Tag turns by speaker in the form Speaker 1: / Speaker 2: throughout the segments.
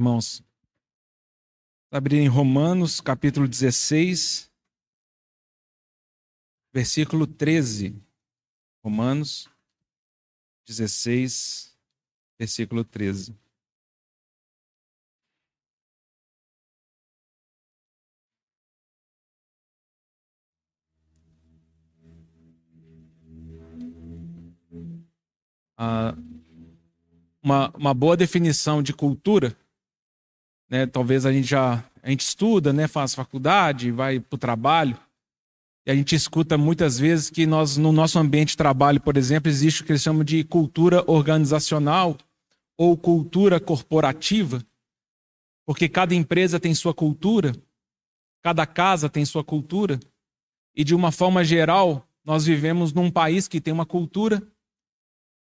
Speaker 1: Irmãos, abrir em Romanos, capítulo 16, versículo 13. Romanos 16, versículo 13. Ah, uma, uma boa definição de cultura, né? Talvez a gente já a gente estuda, né? Faz faculdade, vai para o trabalho e a gente escuta muitas vezes que nós no nosso ambiente de trabalho, por exemplo, existe o que eles chamam de cultura organizacional ou cultura corporativa, porque cada empresa tem sua cultura, cada casa tem sua cultura e de uma forma geral nós vivemos num país que tem uma cultura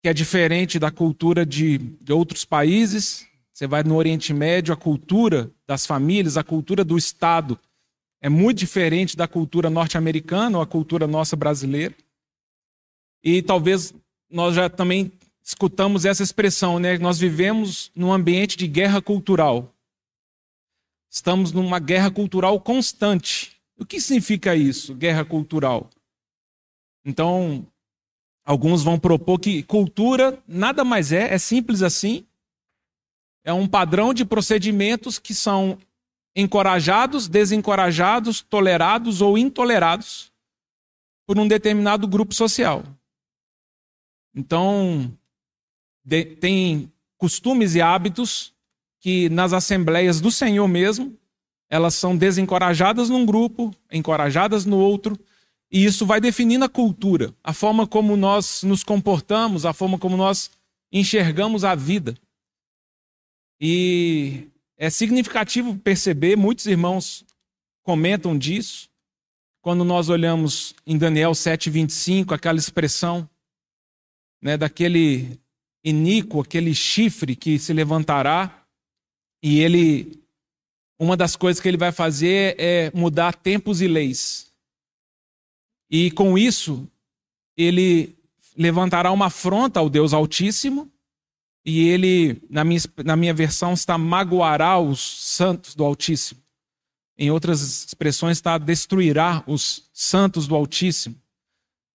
Speaker 1: que é diferente da cultura de, de outros países. Você vai no Oriente Médio, a cultura das famílias, a cultura do Estado é muito diferente da cultura norte-americana ou a cultura nossa brasileira. E talvez nós já também escutamos essa expressão, né? Nós vivemos num ambiente de guerra cultural. Estamos numa guerra cultural constante. O que significa isso, guerra cultural? Então, Alguns vão propor que cultura nada mais é, é simples assim. É um padrão de procedimentos que são encorajados, desencorajados, tolerados ou intolerados por um determinado grupo social. Então, de, tem costumes e hábitos que nas assembleias do Senhor mesmo, elas são desencorajadas num grupo, encorajadas no outro, e isso vai definindo a cultura, a forma como nós nos comportamos, a forma como nós enxergamos a vida. E é significativo perceber, muitos irmãos comentam disso, quando nós olhamos em Daniel 7,25, aquela expressão né, daquele iníquo, aquele chifre que se levantará, e ele, uma das coisas que ele vai fazer é mudar tempos e leis. E com isso, ele levantará uma afronta ao Deus Altíssimo, e ele, na minha, na minha versão, está magoará os santos do Altíssimo. Em outras expressões, está destruirá os santos do Altíssimo.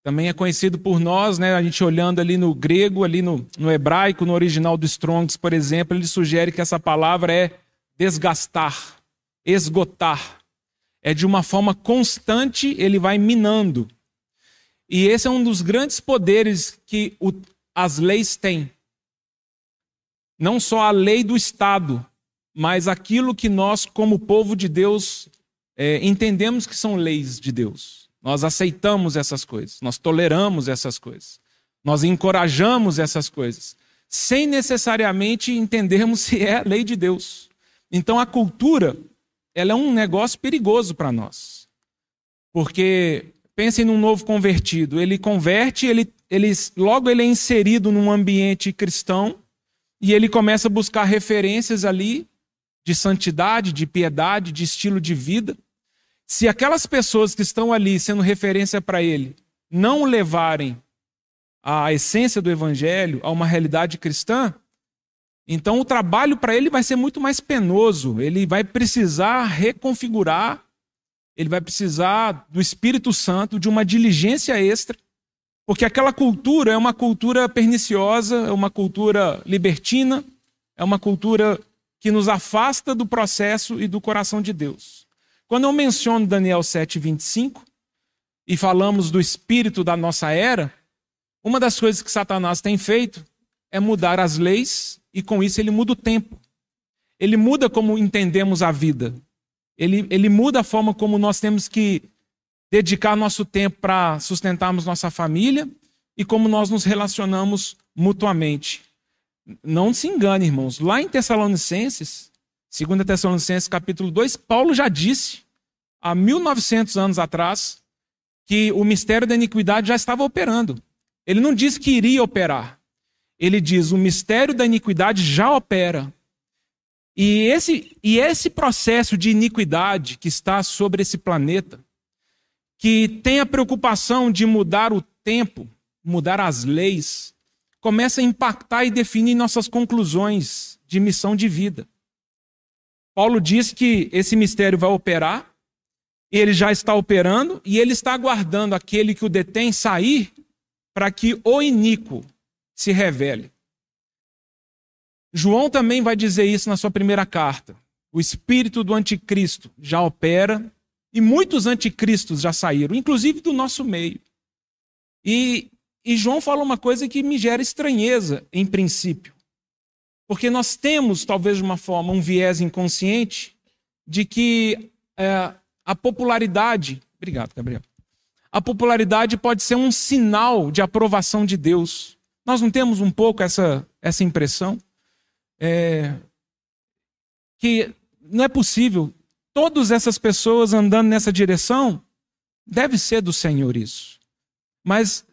Speaker 1: Também é conhecido por nós, né, a gente olhando ali no grego, ali no, no hebraico, no original do Strongs, por exemplo, ele sugere que essa palavra é desgastar, esgotar é de uma forma constante, ele vai minando. E esse é um dos grandes poderes que o, as leis têm. Não só a lei do Estado, mas aquilo que nós, como povo de Deus, é, entendemos que são leis de Deus. Nós aceitamos essas coisas, nós toleramos essas coisas, nós encorajamos essas coisas, sem necessariamente entendermos se é lei de Deus. Então a cultura ela é um negócio perigoso para nós. Porque pensem num novo convertido, ele converte, ele, ele logo ele é inserido num ambiente cristão e ele começa a buscar referências ali de santidade, de piedade, de estilo de vida. Se aquelas pessoas que estão ali sendo referência para ele não levarem a essência do evangelho a uma realidade cristã, então o trabalho para ele vai ser muito mais penoso, ele vai precisar reconfigurar, ele vai precisar do Espírito Santo, de uma diligência extra, porque aquela cultura é uma cultura perniciosa, é uma cultura libertina, é uma cultura que nos afasta do processo e do coração de Deus. Quando eu menciono Daniel 7:25 e falamos do espírito da nossa era, uma das coisas que Satanás tem feito é mudar as leis e com isso ele muda o tempo. Ele muda como entendemos a vida. Ele, ele muda a forma como nós temos que dedicar nosso tempo para sustentarmos nossa família e como nós nos relacionamos mutuamente. Não se engane, irmãos. Lá em Tessalonicenses, 2 Tessalonicenses capítulo 2, Paulo já disse, há 1900 anos atrás, que o mistério da iniquidade já estava operando. Ele não disse que iria operar ele diz: o mistério da iniquidade já opera. E esse, e esse processo de iniquidade que está sobre esse planeta, que tem a preocupação de mudar o tempo, mudar as leis, começa a impactar e definir nossas conclusões de missão de vida. Paulo diz que esse mistério vai operar, ele já está operando, e ele está aguardando aquele que o detém sair para que o iníquo se revele. João também vai dizer isso na sua primeira carta. O espírito do anticristo já opera e muitos anticristos já saíram, inclusive do nosso meio. E, e João fala uma coisa que me gera estranheza, em princípio. Porque nós temos, talvez de uma forma, um viés inconsciente de que é, a popularidade. Obrigado, Gabriel. A popularidade pode ser um sinal de aprovação de Deus. Nós não temos um pouco essa, essa impressão? É, que não é possível todas essas pessoas andando nessa direção, deve ser do Senhor isso. Mas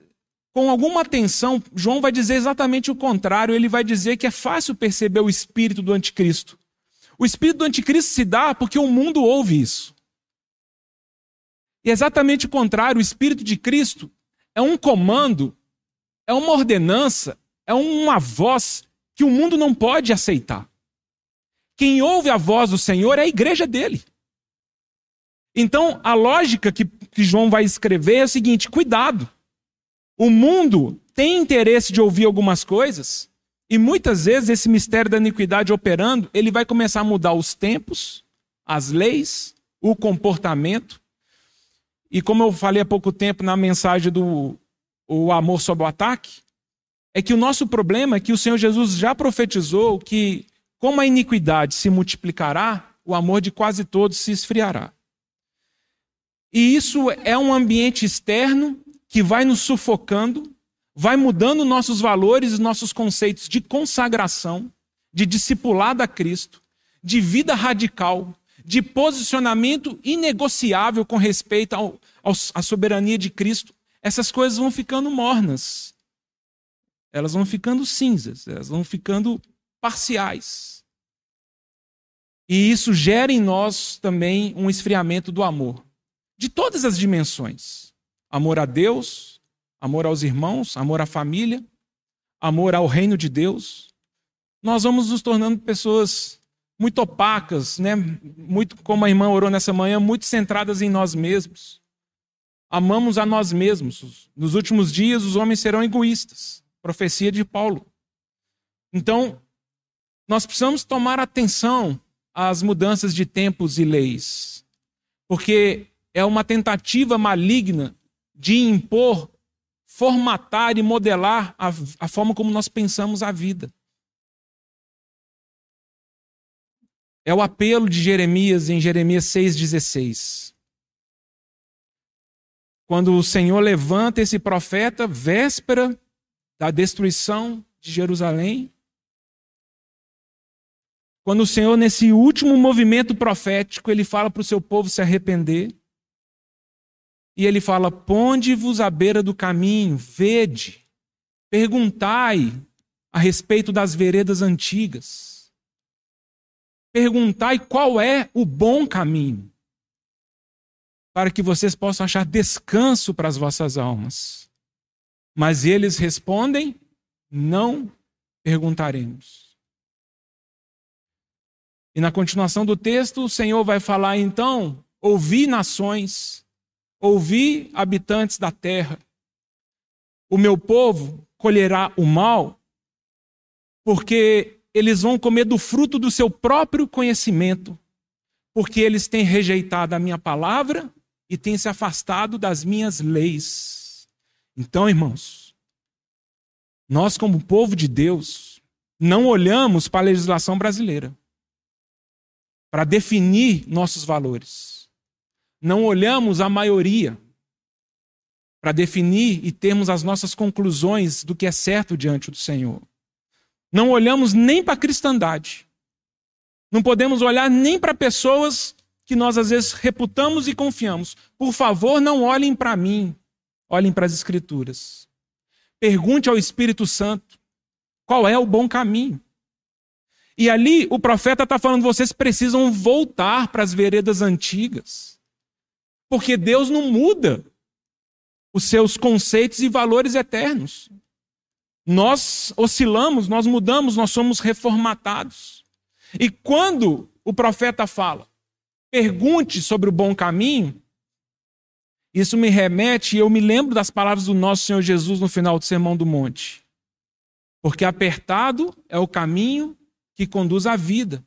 Speaker 1: com alguma atenção, João vai dizer exatamente o contrário. Ele vai dizer que é fácil perceber o espírito do anticristo. O espírito do anticristo se dá porque o mundo ouve isso. E é exatamente o contrário, o espírito de Cristo é um comando, é uma ordenança, é uma voz que o mundo não pode aceitar. Quem ouve a voz do Senhor é a igreja dele. Então, a lógica que, que João vai escrever é o seguinte: cuidado. O mundo tem interesse de ouvir algumas coisas, e muitas vezes esse mistério da iniquidade operando, ele vai começar a mudar os tempos, as leis, o comportamento. E como eu falei há pouco tempo na mensagem do o amor sob o ataque, é que o nosso problema é que o Senhor Jesus já profetizou que como a iniquidade se multiplicará, o amor de quase todos se esfriará. E isso é um ambiente externo que vai nos sufocando, vai mudando nossos valores e nossos conceitos de consagração, de discipulado a Cristo, de vida radical, de posicionamento inegociável com respeito ao, ao, à soberania de Cristo. Essas coisas vão ficando mornas. Elas vão ficando cinzas, elas vão ficando parciais. E isso gera em nós também um esfriamento do amor, de todas as dimensões: amor a Deus, amor aos irmãos, amor à família, amor ao reino de Deus. Nós vamos nos tornando pessoas muito opacas, né? Muito como a irmã orou nessa manhã, muito centradas em nós mesmos. Amamos a nós mesmos. Nos últimos dias os homens serão egoístas. Profecia de Paulo. Então, nós precisamos tomar atenção às mudanças de tempos e leis, porque é uma tentativa maligna de impor, formatar e modelar a, a forma como nós pensamos a vida. É o apelo de Jeremias em Jeremias 6,16. Quando o Senhor levanta esse profeta, véspera da destruição de Jerusalém, quando o Senhor, nesse último movimento profético, ele fala para o seu povo se arrepender. E ele fala: Ponde-vos à beira do caminho, vede, perguntai a respeito das veredas antigas. Perguntai qual é o bom caminho, para que vocês possam achar descanso para as vossas almas. Mas eles respondem: Não perguntaremos. E na continuação do texto, o Senhor vai falar então: ouvi nações, ouvi habitantes da terra. O meu povo colherá o mal, porque eles vão comer do fruto do seu próprio conhecimento, porque eles têm rejeitado a minha palavra e têm se afastado das minhas leis. Então, irmãos, nós, como povo de Deus, não olhamos para a legislação brasileira para definir nossos valores. Não olhamos a maioria para definir e termos as nossas conclusões do que é certo diante do Senhor. Não olhamos nem para a cristandade. Não podemos olhar nem para pessoas que nós às vezes reputamos e confiamos. Por favor, não olhem para mim, olhem para as Escrituras. Pergunte ao Espírito Santo qual é o bom caminho. E ali o profeta está falando: vocês precisam voltar para as veredas antigas. Porque Deus não muda os seus conceitos e valores eternos. Nós oscilamos, nós mudamos, nós somos reformatados. E quando o profeta fala: pergunte sobre o bom caminho, isso me remete, e eu me lembro das palavras do nosso Senhor Jesus no final do Sermão do Monte. Porque apertado é o caminho que conduz à vida,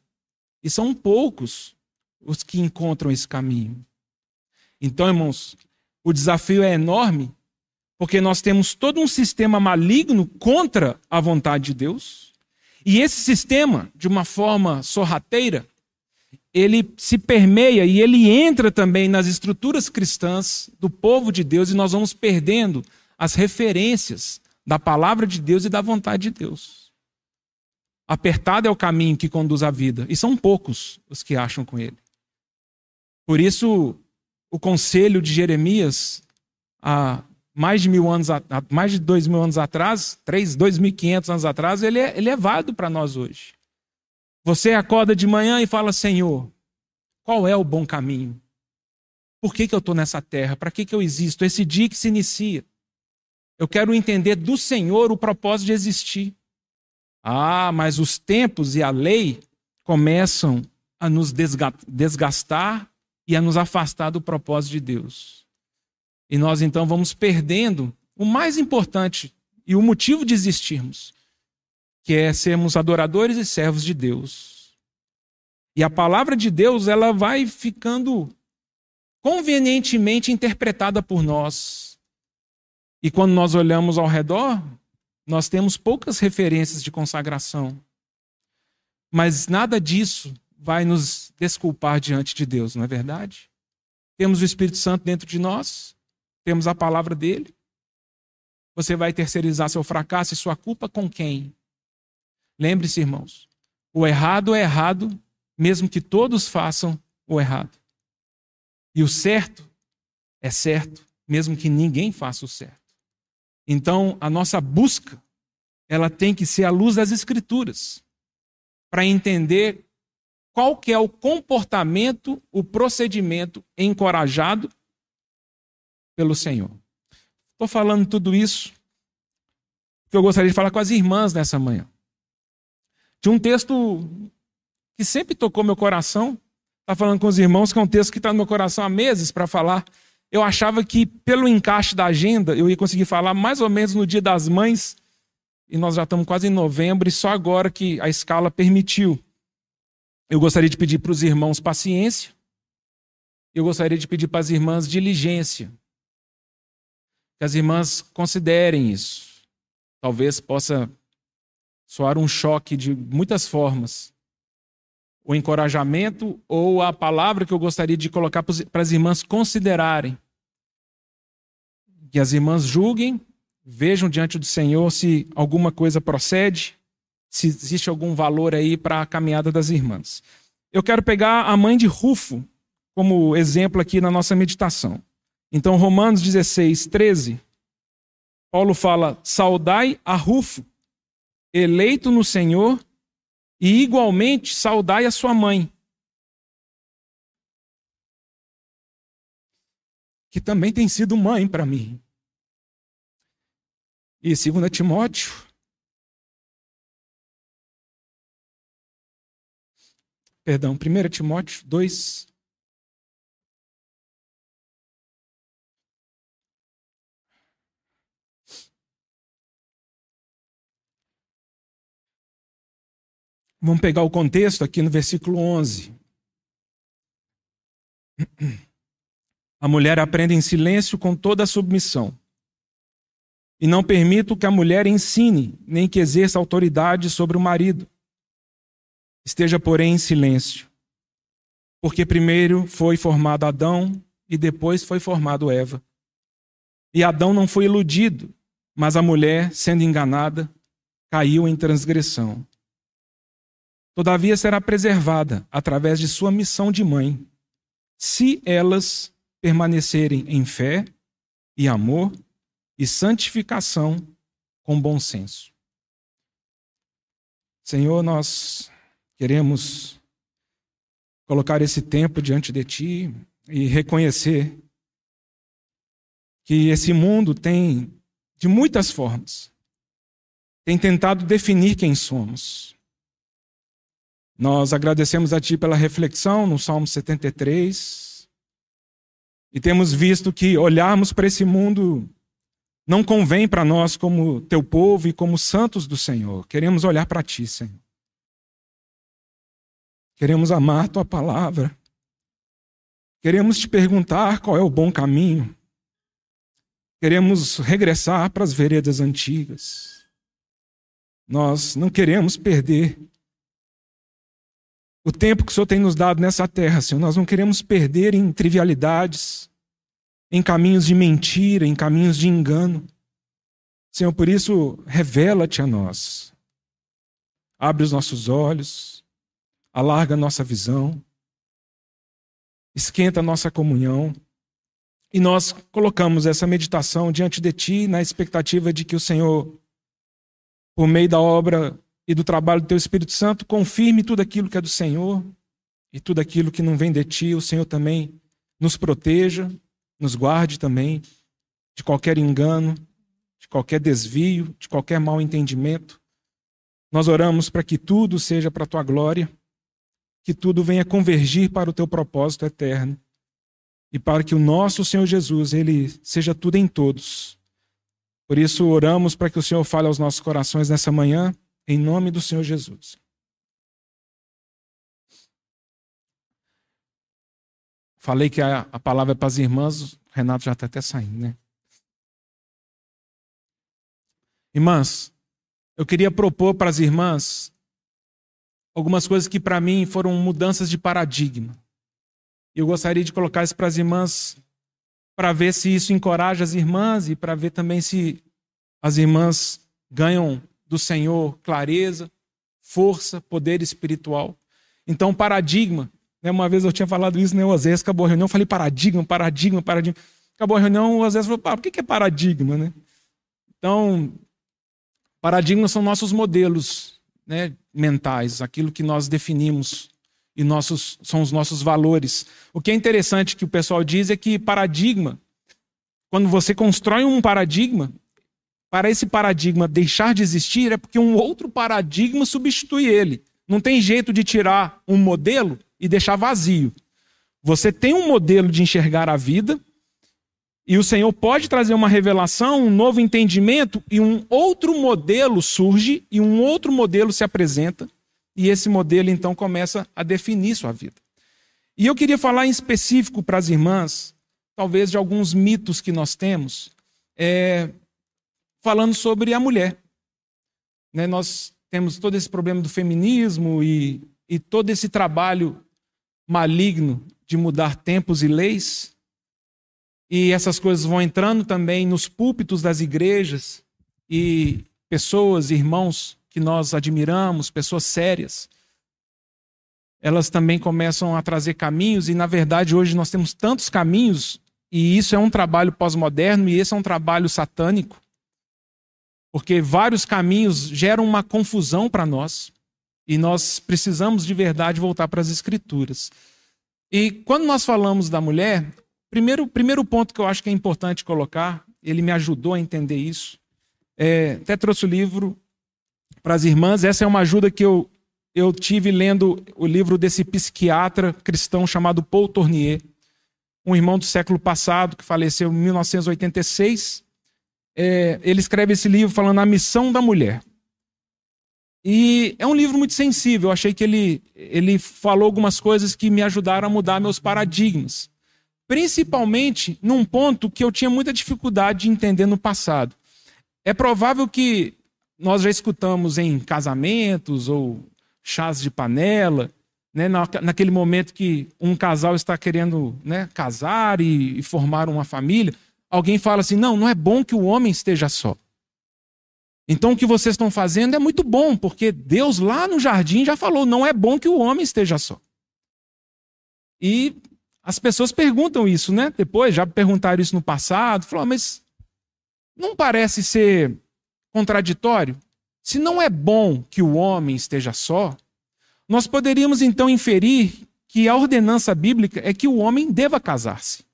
Speaker 1: e são poucos os que encontram esse caminho. Então, irmãos, o desafio é enorme, porque nós temos todo um sistema maligno contra a vontade de Deus. E esse sistema, de uma forma sorrateira, ele se permeia e ele entra também nas estruturas cristãs do povo de Deus e nós vamos perdendo as referências da palavra de Deus e da vontade de Deus. Apertado é o caminho que conduz à vida, e são poucos os que acham com ele. Por isso, o conselho de Jeremias, há mais de mil anos, há mais de dois mil anos atrás, três, dois mil e quinhentos anos atrás, ele é, ele é válido para nós hoje. Você acorda de manhã e fala: Senhor, qual é o bom caminho? Por que, que eu estou nessa terra? Para que, que eu existo? Esse dia que se inicia. Eu quero entender do Senhor o propósito de existir. Ah, mas os tempos e a lei começam a nos desgastar e a nos afastar do propósito de Deus. E nós então vamos perdendo o mais importante e o motivo de existirmos, que é sermos adoradores e servos de Deus. E a palavra de Deus, ela vai ficando convenientemente interpretada por nós. E quando nós olhamos ao redor, nós temos poucas referências de consagração. Mas nada disso vai nos desculpar diante de Deus, não é verdade? Temos o Espírito Santo dentro de nós, temos a palavra dele. Você vai terceirizar seu fracasso e sua culpa com quem? Lembre-se, irmãos, o errado é errado, mesmo que todos façam o errado. E o certo é certo, mesmo que ninguém faça o certo. Então, a nossa busca, ela tem que ser à luz das escrituras, para entender qual que é o comportamento, o procedimento encorajado pelo Senhor. Estou falando tudo isso porque eu gostaria de falar com as irmãs nessa manhã de um texto que sempre tocou meu coração. Está falando com os irmãos, que é um texto que está no meu coração há meses para falar. Eu achava que, pelo encaixe da agenda, eu ia conseguir falar mais ou menos no Dia das Mães, e nós já estamos quase em novembro, e só agora que a escala permitiu. Eu gostaria de pedir para os irmãos paciência, eu gostaria de pedir para as irmãs diligência. Que as irmãs considerem isso. Talvez possa soar um choque de muitas formas. O encorajamento ou a palavra que eu gostaria de colocar para as irmãs considerarem. Que as irmãs julguem, vejam diante do Senhor se alguma coisa procede, se existe algum valor aí para a caminhada das irmãs. Eu quero pegar a mãe de Rufo como exemplo aqui na nossa meditação. Então, Romanos 16, 13, Paulo fala: Saudai a Rufo, eleito no Senhor, e igualmente saudai a sua mãe, que também tem sido mãe para mim. E 2 Timóteo, perdão, 1 Timóteo 2, Vamos pegar o contexto aqui no versículo 11. A mulher aprende em silêncio com toda a submissão. E não permito que a mulher ensine, nem que exerça autoridade sobre o marido. Esteja, porém, em silêncio. Porque primeiro foi formado Adão e depois foi formado Eva. E Adão não foi iludido, mas a mulher, sendo enganada, caiu em transgressão. Todavia será preservada através de sua missão de mãe, se elas permanecerem em fé e amor e santificação com bom senso. Senhor, nós queremos colocar esse tempo diante de Ti e reconhecer que esse mundo tem, de muitas formas, tem tentado definir quem somos Nós agradecemos a Ti pela reflexão no Salmo 73 e temos visto que olharmos para esse mundo não convém para nós como Teu povo e como santos do Senhor. Queremos olhar para Ti, Senhor. Queremos amar Tua palavra. Queremos te perguntar qual é o bom caminho. Queremos regressar para as veredas antigas. Nós não queremos perder o tempo que o Senhor tem nos dado nessa terra, Senhor. Nós não queremos perder em trivialidades, em caminhos de mentira, em caminhos de engano. Senhor, por isso, revela-te a nós. Abre os nossos olhos, alarga a nossa visão, esquenta a nossa comunhão. E nós colocamos essa meditação diante de Ti na expectativa de que o Senhor, por meio da obra e do trabalho do teu Espírito Santo, confirme tudo aquilo que é do Senhor e tudo aquilo que não vem de ti, o Senhor também nos proteja, nos guarde também de qualquer engano, de qualquer desvio, de qualquer mal entendimento. Nós oramos para que tudo seja para a tua glória, que tudo venha convergir para o teu propósito eterno e para que o nosso Senhor Jesus, ele seja tudo em todos. Por isso oramos para que o Senhor fale aos nossos corações nessa manhã em nome do Senhor Jesus. Falei que a, a palavra é para as irmãs, Renato já está até saindo, né? Irmãs, eu queria propor para as irmãs algumas coisas que para mim foram mudanças de paradigma. Eu gostaria de colocar isso para as irmãs para ver se isso encoraja as irmãs e para ver também se as irmãs ganham do Senhor clareza, força, poder espiritual. Então, paradigma. Né? Uma vez eu tinha falado isso, né? O Osés acabou a reunião, eu falei paradigma, paradigma, paradigma. Acabou a reunião, o Osés falou, ah, o que é paradigma, né? Então, paradigmas são nossos modelos né, mentais, aquilo que nós definimos e nossos, são os nossos valores. O que é interessante que o pessoal diz é que paradigma, quando você constrói um paradigma, para esse paradigma deixar de existir é porque um outro paradigma substitui ele. Não tem jeito de tirar um modelo e deixar vazio. Você tem um modelo de enxergar a vida, e o Senhor pode trazer uma revelação, um novo entendimento, e um outro modelo surge, e um outro modelo se apresenta, e esse modelo então começa a definir sua vida. E eu queria falar em específico para as irmãs, talvez de alguns mitos que nós temos, é, falando sobre a mulher. Né, nós temos todo esse problema do feminismo e, e todo esse trabalho maligno de mudar tempos e leis. E essas coisas vão entrando também nos púlpitos das igrejas e pessoas, irmãos que nós admiramos, pessoas sérias, elas também começam a trazer caminhos, e na verdade hoje nós temos tantos caminhos, e isso é um trabalho pós-moderno, e esse é um trabalho satânico, porque vários caminhos geram uma confusão para nós e nós precisamos de verdade voltar para as Escrituras. E quando nós falamos da mulher, primeiro primeiro ponto que eu acho que é importante colocar, ele me ajudou a entender isso. É, até trouxe o livro para as irmãs. Essa é uma ajuda que eu, eu tive lendo o livro desse psiquiatra cristão chamado Paul Tournier, um irmão do século passado que faleceu em 1986 é, ele escreve esse livro falando a missão da mulher. E é um livro muito sensível. Eu achei que ele, ele falou algumas coisas que me ajudaram a mudar meus paradigmas. Principalmente num ponto que eu tinha muita dificuldade de entender no passado. É provável que nós já escutamos em casamentos ou chás de panela, né, naquele momento que um casal está querendo né, casar e, e formar uma família alguém fala assim: não, não é bom que o homem esteja só. Então o que vocês estão fazendo é muito bom, porque Deus lá no jardim já falou: não é bom que o homem esteja só. E as pessoas perguntam isso, né? Depois, já perguntaram isso no passado, falaram, mas não parece ser contraditório? Se não é bom que o homem esteja só, nós poderíamos então inferir que a ordenança bíblica é que o homem deva casar-se.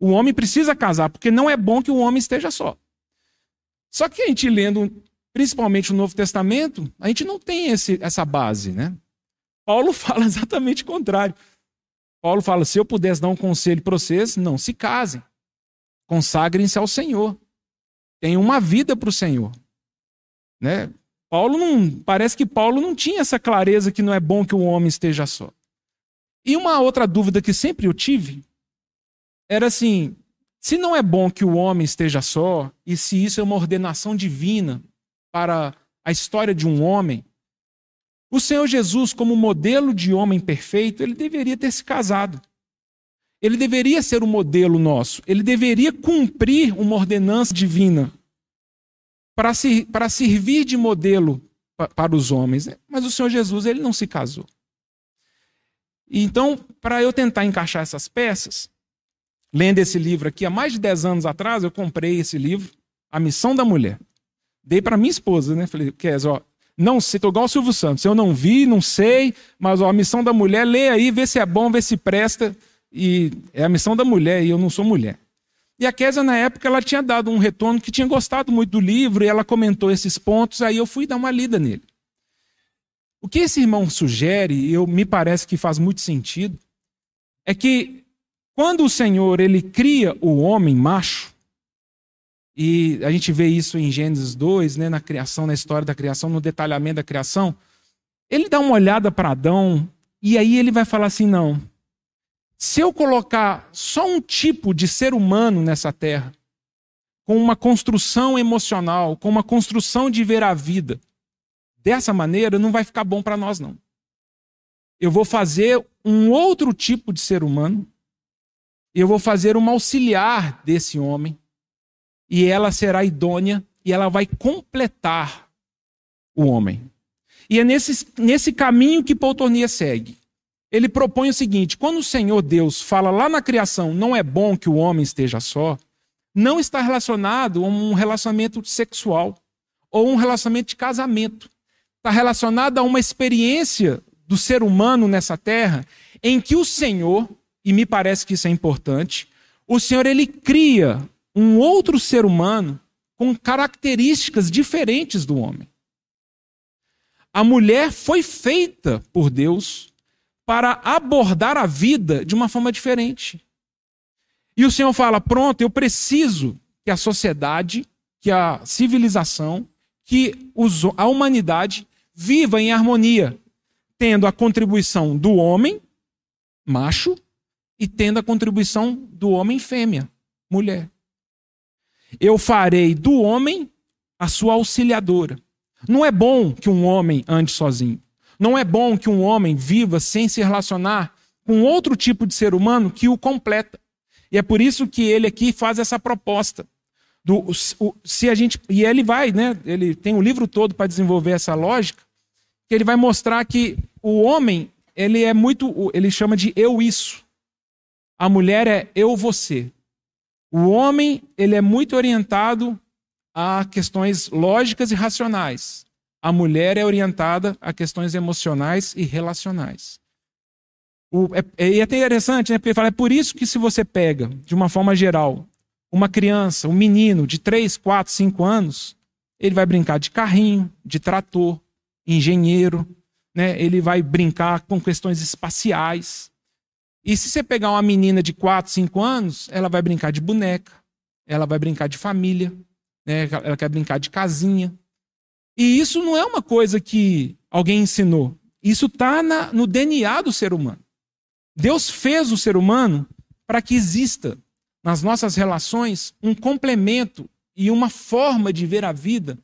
Speaker 1: O homem precisa casar, porque não é bom que o homem esteja só. Só que a gente lendo, principalmente o Novo Testamento, a gente não tem esse, essa base, né? Paulo fala exatamente o contrário. Paulo fala: se eu pudesse dar um conselho para vocês, não se casem. Consagrem-se ao Senhor. Tenham uma vida para o Senhor. Né? Paulo não. Parece que Paulo não tinha essa clareza que não é bom que o homem esteja só. E uma outra dúvida que sempre eu tive era assim: se não é bom que o homem esteja só, e se isso é uma ordenação divina para a história de um homem, o Senhor Jesus, como modelo de homem perfeito, ele deveria ter se casado. Ele deveria ser o modelo nosso. Ele deveria cumprir uma ordenança divina para, se, para servir de modelo para os homens. Mas o Senhor Jesus, ele não se casou. Então, para eu tentar encaixar essas peças, lendo esse livro aqui, há mais de 10 anos atrás, eu comprei esse livro, A Missão da Mulher. Dei para minha esposa, né? Falei, Kes, ó, não sei, estou igual o Silvio Santos. Eu não vi, não sei, mas ó, a missão da mulher, lê aí, vê se é bom, vê se presta. E é a missão da mulher, e eu não sou mulher. E a Késia, na época, ela tinha dado um retorno que tinha gostado muito do livro, e ela comentou esses pontos, aí eu fui dar uma lida nele. O que esse irmão sugere, e eu me parece que faz muito sentido, é que quando o Senhor ele cria o homem macho, e a gente vê isso em Gênesis 2, né, na criação, na história da criação, no detalhamento da criação. Ele dá uma olhada para Adão e aí ele vai falar assim: não. Se eu colocar só um tipo de ser humano nessa terra, com uma construção emocional, com uma construção de ver a vida, dessa maneira não vai ficar bom para nós, não. Eu vou fazer um outro tipo de ser humano, eu vou fazer uma auxiliar desse homem, e ela será idônea e ela vai completar o homem. E é nesse, nesse caminho que Poltonia segue. Ele propõe o seguinte: quando o Senhor Deus fala lá na criação, não é bom que o homem esteja só, não está relacionado a um relacionamento sexual ou um relacionamento de casamento. Está relacionado a uma experiência do ser humano nessa terra em que o Senhor, e me parece que isso é importante, o Senhor ele cria um outro ser humano com características diferentes do homem. A mulher foi feita por Deus para abordar a vida de uma forma diferente. E o Senhor fala: pronto, eu preciso que a sociedade, que a civilização, que a humanidade viva em harmonia, tendo a contribuição do homem, macho, e tendo a contribuição do homem, fêmea, mulher. Eu farei do homem a sua auxiliadora. Não é bom que um homem ande sozinho. Não é bom que um homem viva sem se relacionar com outro tipo de ser humano que o completa. E é por isso que ele aqui faz essa proposta. Do, o, se a gente, e ele vai, né? Ele tem um livro todo para desenvolver essa lógica, que ele vai mostrar que o homem, ele é muito, ele chama de eu isso. A mulher é eu você. O homem ele é muito orientado a questões lógicas e racionais. A mulher é orientada a questões emocionais e relacionais. O, é, é, é até interessante, né? Porque fala, é por isso que se você pega, de uma forma geral, uma criança, um menino de 3, 4, 5 anos, ele vai brincar de carrinho, de trator, engenheiro, né? ele vai brincar com questões espaciais. E se você pegar uma menina de 4, 5 anos, ela vai brincar de boneca, ela vai brincar de família, né? ela quer brincar de casinha. E isso não é uma coisa que alguém ensinou. Isso está no DNA do ser humano. Deus fez o ser humano para que exista nas nossas relações um complemento e uma forma de ver a vida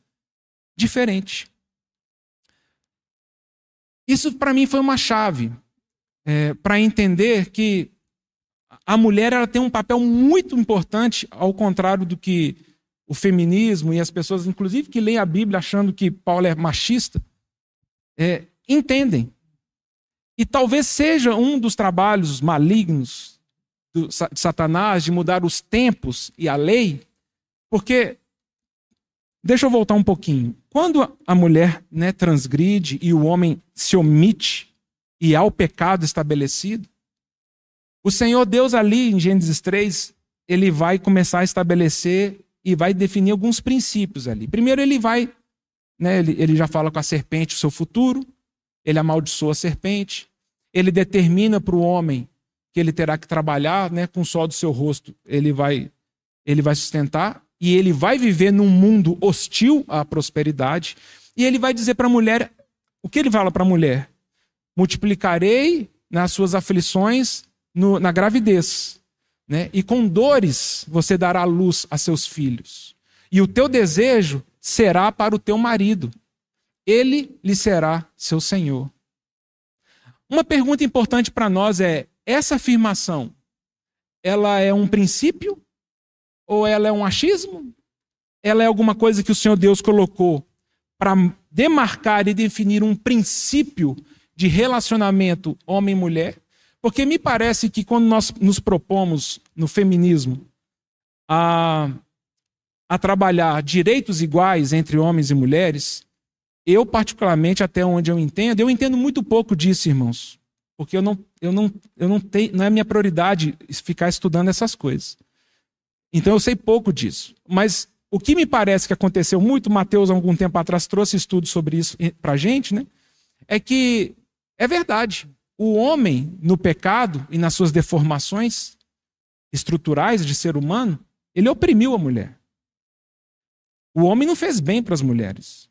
Speaker 1: diferente. Isso para mim foi uma chave é, para entender que a mulher ela tem um papel muito importante, ao contrário do que o feminismo e as pessoas, inclusive que leem a Bíblia achando que Paulo é machista, é, entendem. E talvez seja um dos trabalhos malignos do, de Satanás de mudar os tempos e a lei, porque deixa eu voltar um pouquinho. Quando a mulher né, transgride e o homem se omite e ao pecado estabelecido, o Senhor Deus ali em Gênesis 3, ele vai começar a estabelecer e vai definir alguns princípios ali. Primeiro ele vai, né, ele, ele já fala com a serpente o seu futuro, ele amaldiçoa a serpente, ele determina para o homem que ele terá que trabalhar, né, com o sol do seu rosto, ele vai ele vai sustentar e ele vai viver num mundo hostil à prosperidade, e ele vai dizer para a mulher, o que ele fala para a mulher? Multiplicarei nas suas aflições no, na gravidez, né? E com dores você dará luz a seus filhos. E o teu desejo será para o teu marido. Ele lhe será seu senhor. Uma pergunta importante para nós é: essa afirmação, ela é um princípio ou ela é um achismo? Ela é alguma coisa que o Senhor Deus colocou para demarcar e definir um princípio de relacionamento homem-mulher? Porque me parece que quando nós nos propomos no feminismo a, a trabalhar direitos iguais entre homens e mulheres, eu, particularmente, até onde eu entendo, eu entendo muito pouco disso, irmãos. Porque eu não, eu não, eu não tenho, não é minha prioridade ficar estudando essas coisas. Então eu sei pouco disso. Mas o que me parece que aconteceu muito, Mateus, algum tempo atrás, trouxe estudos sobre isso para a gente, né? É que é verdade. O homem, no pecado e nas suas deformações estruturais de ser humano, ele oprimiu a mulher. O homem não fez bem para as mulheres.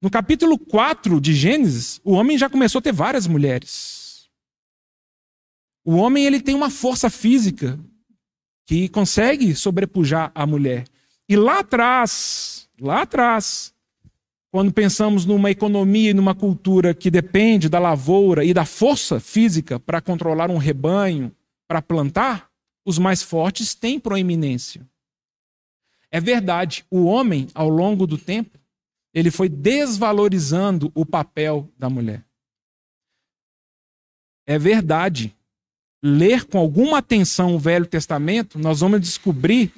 Speaker 1: No capítulo 4 de Gênesis, o homem já começou a ter várias mulheres. O homem ele tem uma força física que consegue sobrepujar a mulher. E lá atrás, lá atrás, quando pensamos numa economia e numa cultura que depende da lavoura e da força física para controlar um rebanho, para plantar, os mais fortes têm proeminência. É verdade, o homem, ao longo do tempo, ele foi desvalorizando o papel da mulher. É verdade ler com alguma atenção o Velho Testamento, nós vamos descobrir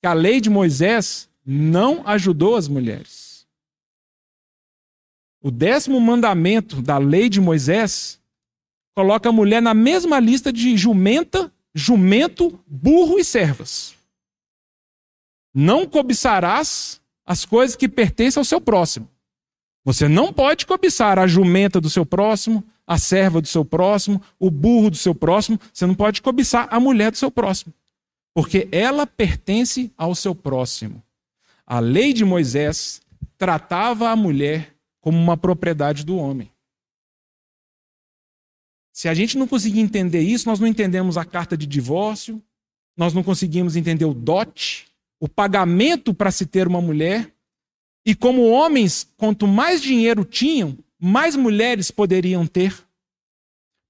Speaker 1: que a lei de Moisés não ajudou as mulheres. O décimo mandamento da lei de Moisés coloca a mulher na mesma lista de jumenta, jumento, burro e servas. Não cobiçarás as coisas que pertencem ao seu próximo. Você não pode cobiçar a jumenta do seu próximo, a serva do seu próximo, o burro do seu próximo, você não pode cobiçar a mulher do seu próximo, porque ela pertence ao seu próximo. A lei de Moisés tratava a mulher como uma propriedade do homem. Se a gente não conseguir entender isso, nós não entendemos a carta de divórcio, nós não conseguimos entender o dote, o pagamento para se ter uma mulher. E como homens, quanto mais dinheiro tinham, mais mulheres poderiam ter.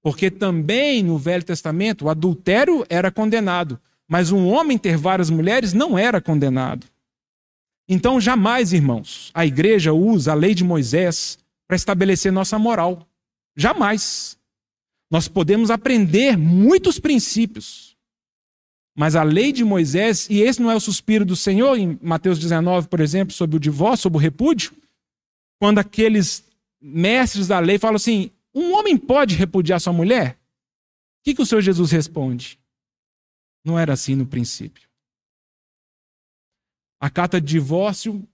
Speaker 1: Porque também no Velho Testamento o adultério era condenado, mas um homem ter várias mulheres não era condenado. Então, jamais, irmãos, a igreja usa a lei de Moisés para estabelecer nossa moral. Jamais. Nós podemos aprender muitos princípios, mas a lei de Moisés, e esse não é o suspiro do Senhor, em Mateus 19, por exemplo, sobre o divórcio, sobre o repúdio, quando aqueles mestres da lei falam assim: um homem pode repudiar sua mulher? O que, que o Senhor Jesus responde? Não era assim no princípio. A carta de divórcio,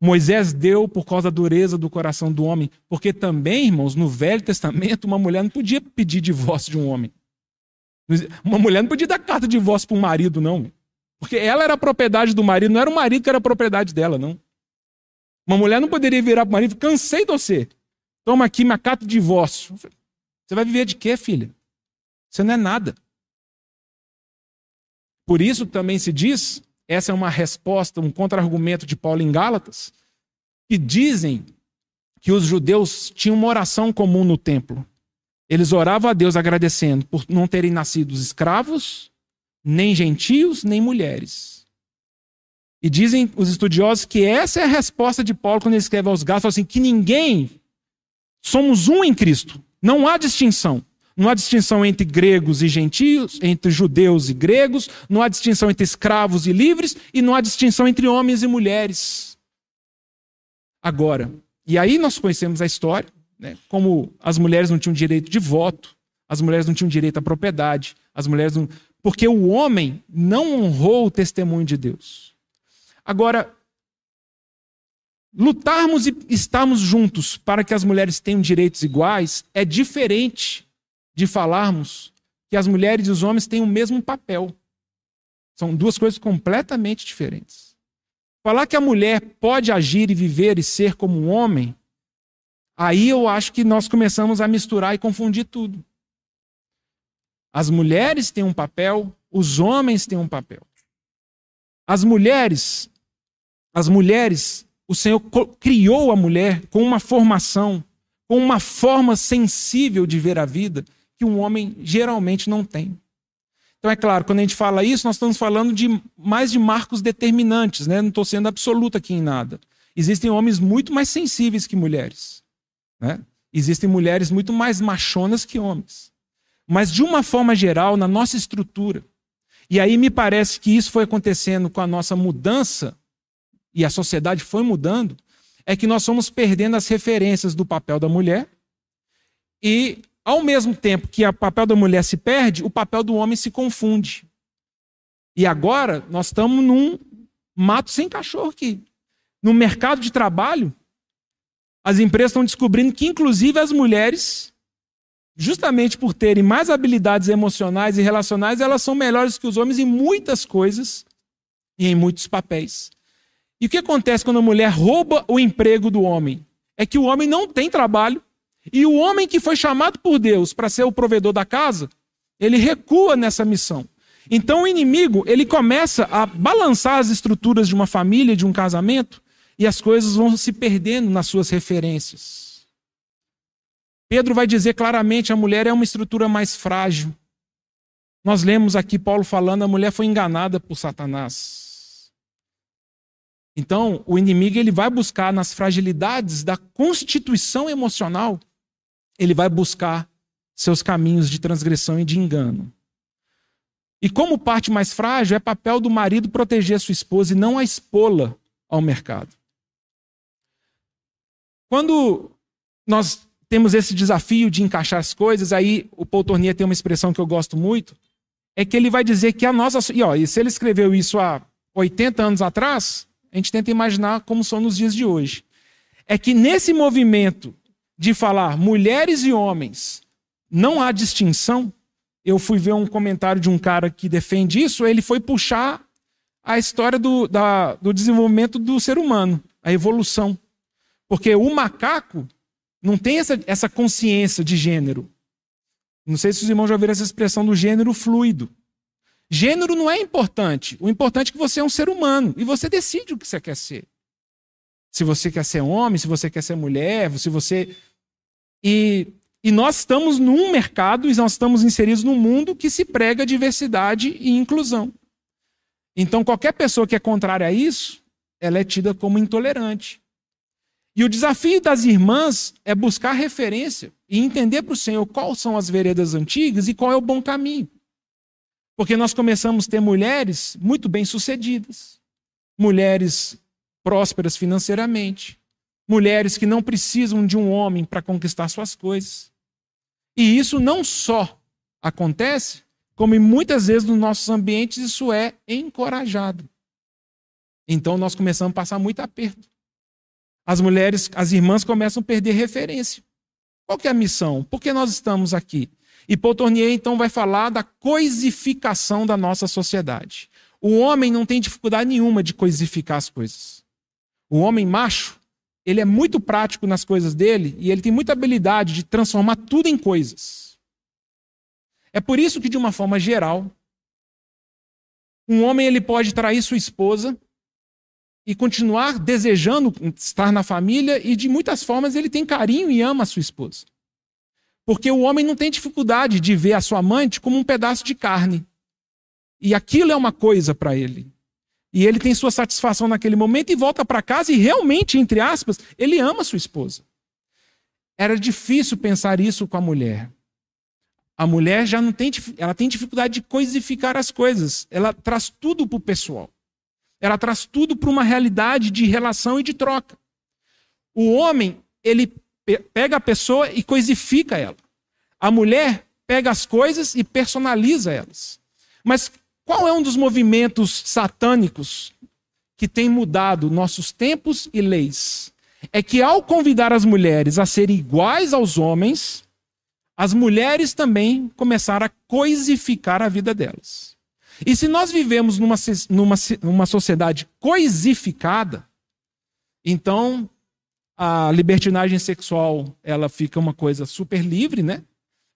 Speaker 1: Moisés deu por causa da dureza do coração do homem. Porque também, irmãos, no Velho Testamento, uma mulher não podia pedir divórcio de um homem. Uma mulher não podia dar carta de divórcio para um marido, não. Porque ela era propriedade do marido, não era o marido que era propriedade dela, não. Uma mulher não poderia virar para o marido, cansei de você. Toma aqui minha carta de divórcio. Você vai viver de quê, filha? Você não é nada. Por isso também se diz, essa é uma resposta, um contra-argumento de Paulo em Gálatas, que dizem que os judeus tinham uma oração comum no templo. Eles oravam a Deus agradecendo por não terem nascido escravos, nem gentios, nem mulheres. E dizem os estudiosos que essa é a resposta de Paulo quando ele escreve aos Gálatas, assim, que ninguém somos um em Cristo. Não há distinção. Não há distinção entre gregos e gentios, entre judeus e gregos, não há distinção entre escravos e livres, e não há distinção entre homens e mulheres. Agora, e aí nós conhecemos a história, né, como as mulheres não tinham direito de voto, as mulheres não tinham direito à propriedade, as mulheres não. Porque o homem não honrou o testemunho de Deus. Agora, lutarmos e estarmos juntos para que as mulheres tenham direitos iguais é diferente de falarmos que as mulheres e os homens têm o mesmo papel. São duas coisas completamente diferentes. Falar que a mulher pode agir e viver e ser como um homem, aí eu acho que nós começamos a misturar e confundir tudo. As mulheres têm um papel, os homens têm um papel. As mulheres, as mulheres, o Senhor criou a mulher com uma formação, com uma forma sensível de ver a vida que um homem geralmente não tem. Então, é claro, quando a gente fala isso, nós estamos falando de mais de marcos determinantes, né? não estou sendo absoluto aqui em nada. Existem homens muito mais sensíveis que mulheres. Né? Existem mulheres muito mais machonas que homens. Mas, de uma forma geral, na nossa estrutura, e aí me parece que isso foi acontecendo com a nossa mudança, e a sociedade foi mudando, é que nós fomos perdendo as referências do papel da mulher e ao mesmo tempo que o papel da mulher se perde, o papel do homem se confunde. E agora nós estamos num mato sem cachorro aqui. No mercado de trabalho, as empresas estão descobrindo que, inclusive, as mulheres, justamente por terem mais habilidades emocionais e relacionais, elas são melhores que os homens em muitas coisas e em muitos papéis. E o que acontece quando a mulher rouba o emprego do homem? É que o homem não tem trabalho e o homem que foi chamado por Deus para ser o provedor da casa, ele recua nessa missão. Então o inimigo, ele começa a balançar as estruturas de uma família, de um casamento, e as coisas vão se perdendo nas suas referências. Pedro vai dizer claramente: a mulher é uma estrutura mais frágil. Nós lemos aqui Paulo falando: a mulher foi enganada por Satanás. Então, o inimigo ele vai buscar nas fragilidades da constituição emocional ele vai buscar seus caminhos de transgressão e de engano. E como parte mais frágil, é papel do marido proteger a sua esposa e não a expô-la ao mercado. Quando nós temos esse desafio de encaixar as coisas, aí o Paul Tournier tem uma expressão que eu gosto muito, é que ele vai dizer que a nossa. E, ó, e se ele escreveu isso há 80 anos atrás, a gente tenta imaginar como são nos dias de hoje. É que nesse movimento de falar mulheres e homens, não há distinção. Eu fui ver um comentário de um cara que defende isso, ele foi puxar a história do, da, do desenvolvimento do ser humano, a evolução. Porque o macaco não tem essa, essa consciência de gênero. Não sei se os irmãos já ouviram essa expressão do gênero fluido. Gênero não é importante. O importante é que você é um ser humano e você decide o que você quer ser. Se você quer ser homem, se você quer ser mulher, se você e, e nós estamos num mercado, e nós estamos inseridos num mundo que se prega diversidade e inclusão. Então, qualquer pessoa que é contrária a isso, ela é tida como intolerante. E o desafio das irmãs é buscar referência e entender para o Senhor quais são as veredas antigas e qual é o bom caminho. Porque nós começamos a ter mulheres muito bem-sucedidas, mulheres prósperas financeiramente, mulheres que não precisam de um homem para conquistar suas coisas. E isso não só acontece, como muitas vezes nos nossos ambientes isso é encorajado. Então nós começamos a passar muito aperto. As mulheres, as irmãs começam a perder referência. Qual é a missão? Por que nós estamos aqui? E Paul Tournier então vai falar da coisificação da nossa sociedade. O homem não tem dificuldade nenhuma de coisificar as coisas. O homem macho, ele é muito prático nas coisas dele e ele tem muita habilidade de transformar tudo em coisas. É por isso que, de uma forma geral, um homem ele pode trair sua esposa e continuar desejando estar na família e de muitas formas ele tem carinho e ama a sua esposa. Porque o homem não tem dificuldade de ver a sua amante como um pedaço de carne. E aquilo é uma coisa para ele. E ele tem sua satisfação naquele momento e volta para casa e realmente, entre aspas, ele ama sua esposa. Era difícil pensar isso com a mulher. A mulher já não tem, ela tem dificuldade de coisificar as coisas. Ela traz tudo para o pessoal. Ela traz tudo para uma realidade de relação e de troca. O homem, ele pega a pessoa e coisifica ela. A mulher pega as coisas e personaliza elas. Mas qual é um dos movimentos satânicos que tem mudado nossos tempos e leis é que, ao convidar as mulheres a serem iguais aos homens, as mulheres também começaram a coisificar a vida delas. E se nós vivemos numa, numa, numa sociedade coisificada, então a libertinagem sexual ela fica uma coisa super livre, né?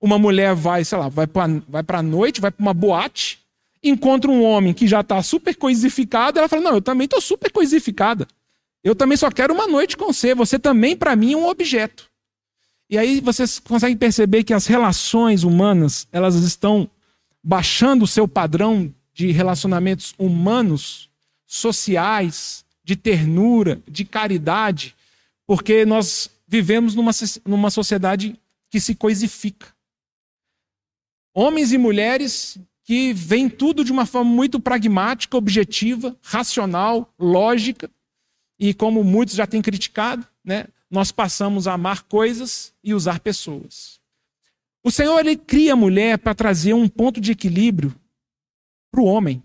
Speaker 1: Uma mulher vai, sei lá, vai para vai a noite, vai para uma boate, encontra um homem que já está super coisificado, ela fala: Não, eu também estou super coisificada. Eu também só quero uma noite com você. Você também, para mim, é um objeto. E aí vocês conseguem perceber que as relações humanas elas estão baixando o seu padrão de relacionamentos humanos, sociais, de ternura, de caridade, porque nós vivemos numa, numa sociedade que se coisifica. Homens e mulheres que veem tudo de uma forma muito pragmática, objetiva, racional, lógica, e como muitos já têm criticado, né, nós passamos a amar coisas e usar pessoas. O Senhor ele cria a mulher para trazer um ponto de equilíbrio para o homem.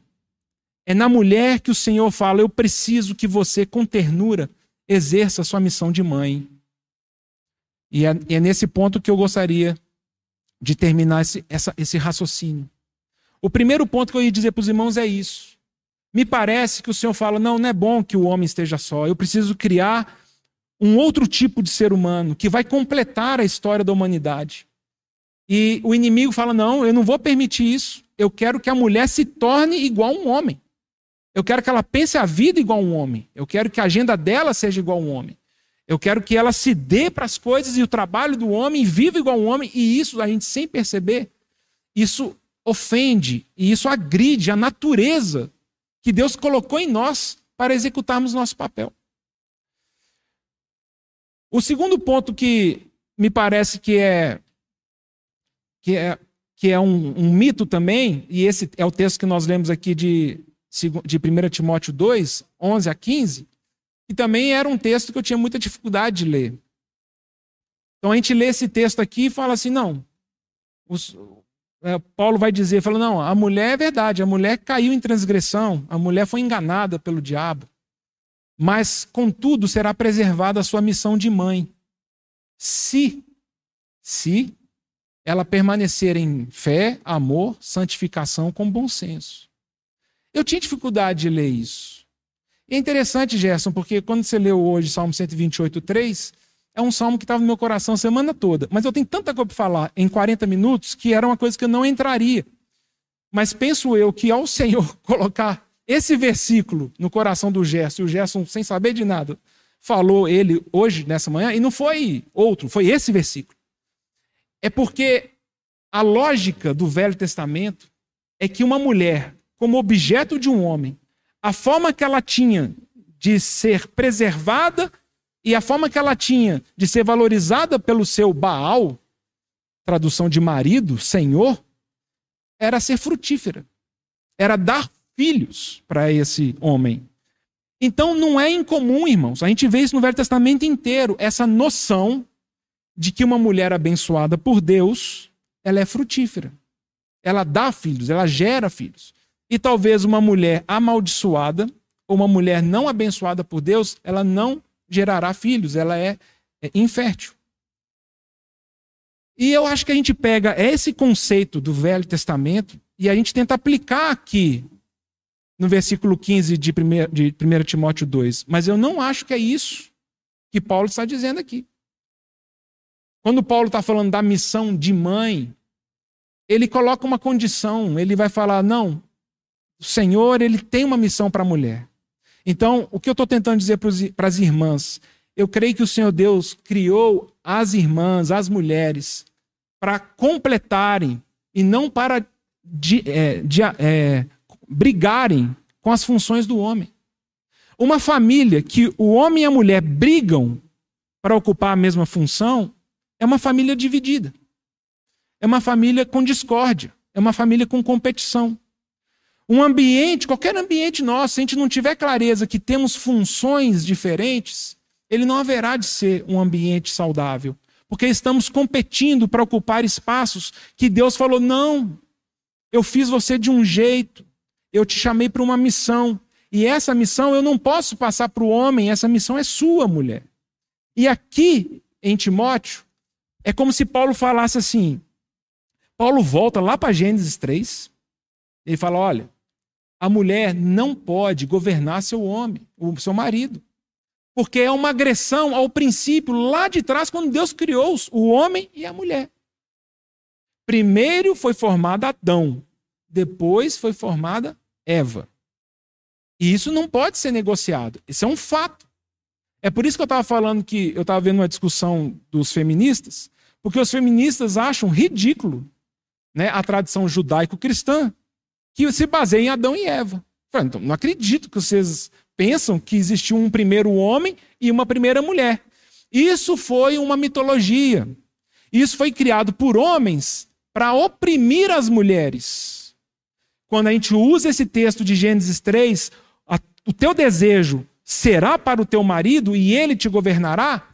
Speaker 1: É na mulher que o Senhor fala: Eu preciso que você, com ternura, exerça a sua missão de mãe. E é, é nesse ponto que eu gostaria de terminar esse, essa, esse raciocínio. O primeiro ponto que eu ia dizer para os irmãos é isso. Me parece que o Senhor fala: não, não é bom que o homem esteja só. Eu preciso criar um outro tipo de ser humano que vai completar a história da humanidade. E o inimigo fala: não, eu não vou permitir isso. Eu quero que a mulher se torne igual a um homem. Eu quero que ela pense a vida igual a um homem. Eu quero que a agenda dela seja igual a um homem. Eu quero que ela se dê para as coisas e o trabalho do homem viva igual um homem. E isso, a gente sem perceber, isso ofende e isso agride a natureza que Deus colocou em nós para executarmos nosso papel. O segundo ponto que me parece que é que é, que é um, um, mito também, e esse é o texto que nós lemos aqui de, de 1 Timóteo 2, 11 a 15, e também era um texto que eu tinha muita dificuldade de ler. Então a gente lê esse texto aqui e fala assim: não, os, Paulo vai dizer, fala, não, a mulher é verdade, a mulher caiu em transgressão, a mulher foi enganada pelo diabo, mas, contudo, será preservada a sua missão de mãe, se, se ela permanecer em fé, amor, santificação com bom senso. Eu tinha dificuldade de ler isso. É interessante, Gerson, porque quando você leu hoje Salmo 128, 3, é um salmo que estava no meu coração a semana toda. Mas eu tenho tanta coisa para falar em 40 minutos que era uma coisa que eu não entraria. Mas penso eu que ao Senhor colocar esse versículo no coração do Gerson, e o Gerson, sem saber de nada, falou ele hoje, nessa manhã, e não foi outro, foi esse versículo. É porque a lógica do Velho Testamento é que uma mulher, como objeto de um homem, a forma que ela tinha de ser preservada e a forma que ela tinha de ser valorizada pelo seu Baal, tradução de marido, senhor, era ser frutífera. Era dar filhos para esse homem. Então não é incomum, irmãos. A gente vê isso no Velho Testamento inteiro, essa noção de que uma mulher abençoada por Deus, ela é frutífera. Ela dá filhos, ela gera filhos. E talvez uma mulher amaldiçoada ou uma mulher não abençoada por Deus, ela não gerará filhos, ela é, é infértil. E eu acho que a gente pega esse conceito do Velho Testamento e a gente tenta aplicar aqui no versículo 15 de 1, de 1 Timóteo 2. Mas eu não acho que é isso que Paulo está dizendo aqui. Quando Paulo está falando da missão de mãe, ele coloca uma condição, ele vai falar: não, o Senhor ele tem uma missão para a mulher. Então, o que eu estou tentando dizer para as irmãs? Eu creio que o Senhor Deus criou as irmãs, as mulheres, para completarem e não para de, é, de, é, brigarem com as funções do homem. Uma família que o homem e a mulher brigam para ocupar a mesma função é uma família dividida. É uma família com discórdia. É uma família com competição. Um ambiente, qualquer ambiente nosso, se a gente não tiver clareza que temos funções diferentes, ele não haverá de ser um ambiente saudável. Porque estamos competindo para ocupar espaços que Deus falou: não, eu fiz você de um jeito, eu te chamei para uma missão. E essa missão eu não posso passar para o homem, essa missão é sua, mulher. E aqui, em Timóteo, é como se Paulo falasse assim. Paulo volta lá para Gênesis 3. Ele fala: olha, a mulher não pode governar seu homem, o seu marido. Porque é uma agressão ao princípio lá de trás, quando Deus criou o homem e a mulher. Primeiro foi formada Adão, depois foi formada Eva. E isso não pode ser negociado. Isso é um fato. É por isso que eu estava falando que eu estava vendo uma discussão dos feministas, porque os feministas acham ridículo né, a tradição judaico-cristã, que se baseia em Adão e Eva. Falei, então, não acredito que vocês pensam que existiu um primeiro homem e uma primeira mulher. Isso foi uma mitologia. Isso foi criado por homens para oprimir as mulheres. Quando a gente usa esse texto de Gênesis 3, a, o teu desejo será para o teu marido e ele te governará,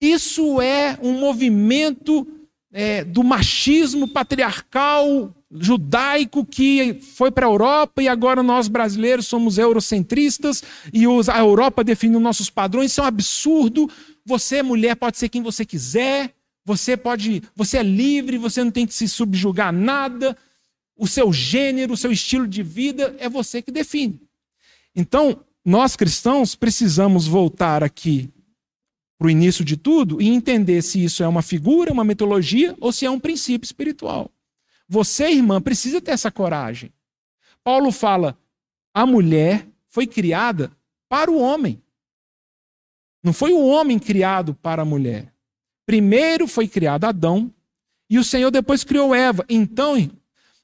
Speaker 1: isso é um movimento é, do machismo patriarcal judaico que foi para a Europa e agora nós brasileiros somos eurocentristas e a Europa define os nossos padrões. Isso é um absurdo. Você, mulher, pode ser quem você quiser. Você pode, você é livre, você não tem que se subjugar a nada. O seu gênero, o seu estilo de vida é você que define. Então, nós cristãos precisamos voltar aqui para o início de tudo e entender se isso é uma figura, uma mitologia ou se é um princípio espiritual. Você, irmã, precisa ter essa coragem. Paulo fala: a mulher foi criada para o homem. Não foi o homem criado para a mulher. Primeiro foi criado Adão e o Senhor depois criou Eva. Então,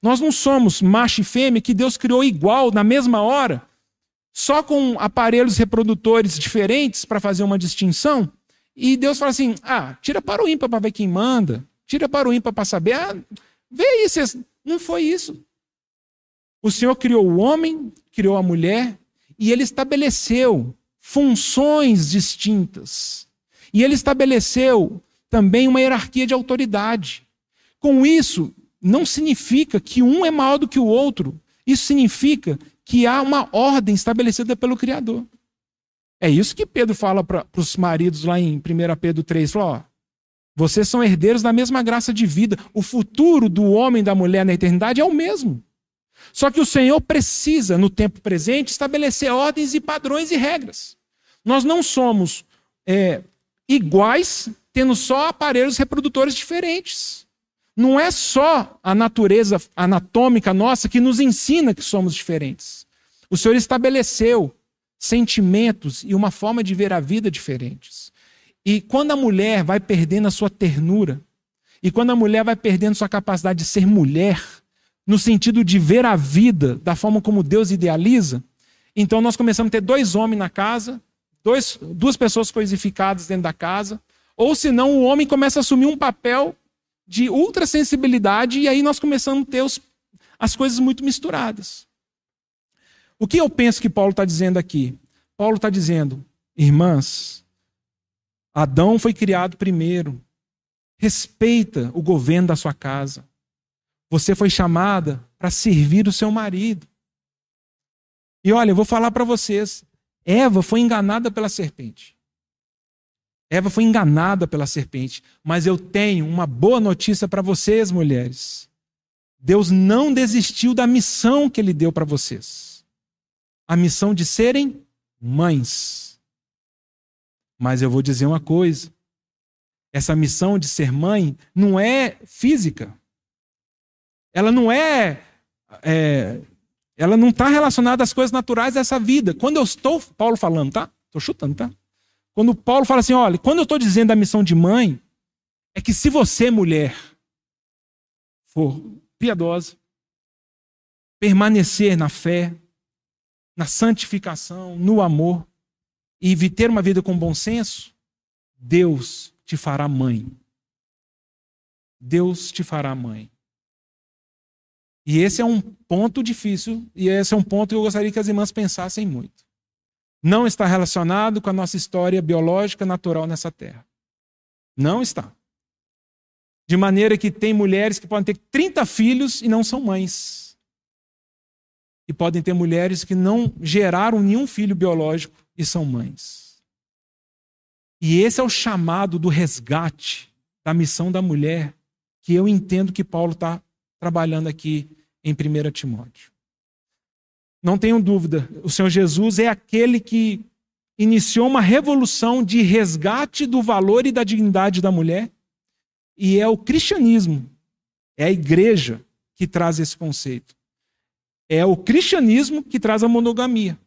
Speaker 1: nós não somos macho e fêmea que Deus criou igual na mesma hora, só com aparelhos reprodutores diferentes para fazer uma distinção. E Deus fala assim: ah, tira para o ímpar para ver quem manda, tira para o ímpar para saber. Ah, vê isso. Não foi isso. O Senhor criou o homem, criou a mulher, e ele estabeleceu funções distintas. E ele estabeleceu também uma hierarquia de autoridade. Com isso, não significa que um é maior do que o outro. Isso significa que há uma ordem estabelecida pelo Criador. É isso que Pedro fala para os maridos lá em 1 Pedro 3. Fala, ó, vocês são herdeiros da mesma graça de vida. O futuro do homem e da mulher na eternidade é o mesmo. Só que o Senhor precisa, no tempo presente, estabelecer ordens e padrões e regras. Nós não somos é, iguais, tendo só aparelhos reprodutores diferentes. Não é só a natureza anatômica nossa que nos ensina que somos diferentes. O Senhor estabeleceu sentimentos e uma forma de ver a vida diferentes. E quando a mulher vai perdendo a sua ternura, e quando a mulher vai perdendo sua capacidade de ser mulher, no sentido de ver a vida da forma como Deus idealiza, então nós começamos a ter dois homens na casa, dois, duas pessoas coisificadas dentro da casa, ou senão o homem começa a assumir um papel de ultrassensibilidade e aí nós começamos a ter os, as coisas muito misturadas. O que eu penso que Paulo está dizendo aqui? Paulo está dizendo, irmãs, Adão foi criado primeiro. Respeita o governo da sua casa. Você foi chamada para servir o seu marido. E olha, eu vou falar para vocês: Eva foi enganada pela serpente. Eva foi enganada pela serpente. Mas eu tenho uma boa notícia para vocês, mulheres. Deus não desistiu da missão que ele deu para vocês a missão de serem mães. Mas eu vou dizer uma coisa: essa missão de ser mãe não é física. Ela não é, é ela não está relacionada às coisas naturais dessa vida. Quando eu estou, Paulo falando, tá? Estou chutando, tá? Quando Paulo fala assim, olha, quando eu estou dizendo a missão de mãe, é que se você, mulher, for piedosa, permanecer na fé, na santificação, no amor e ter uma vida com bom senso, Deus te fará mãe. Deus te fará mãe. E esse é um ponto difícil, e esse é um ponto que eu gostaria que as irmãs pensassem muito. Não está relacionado com a nossa história biológica natural nessa terra. Não está. De maneira que tem mulheres que podem ter 30 filhos e não são mães. E podem ter mulheres que não geraram nenhum filho biológico e são mães. E esse é o chamado do resgate da missão da mulher, que eu entendo que Paulo está trabalhando aqui em 1 Timóteo. Não tenho dúvida, o Senhor Jesus é aquele que iniciou uma revolução de resgate do valor e da dignidade da mulher, e é o cristianismo, é a igreja que traz esse conceito. É o cristianismo que traz a monogamia.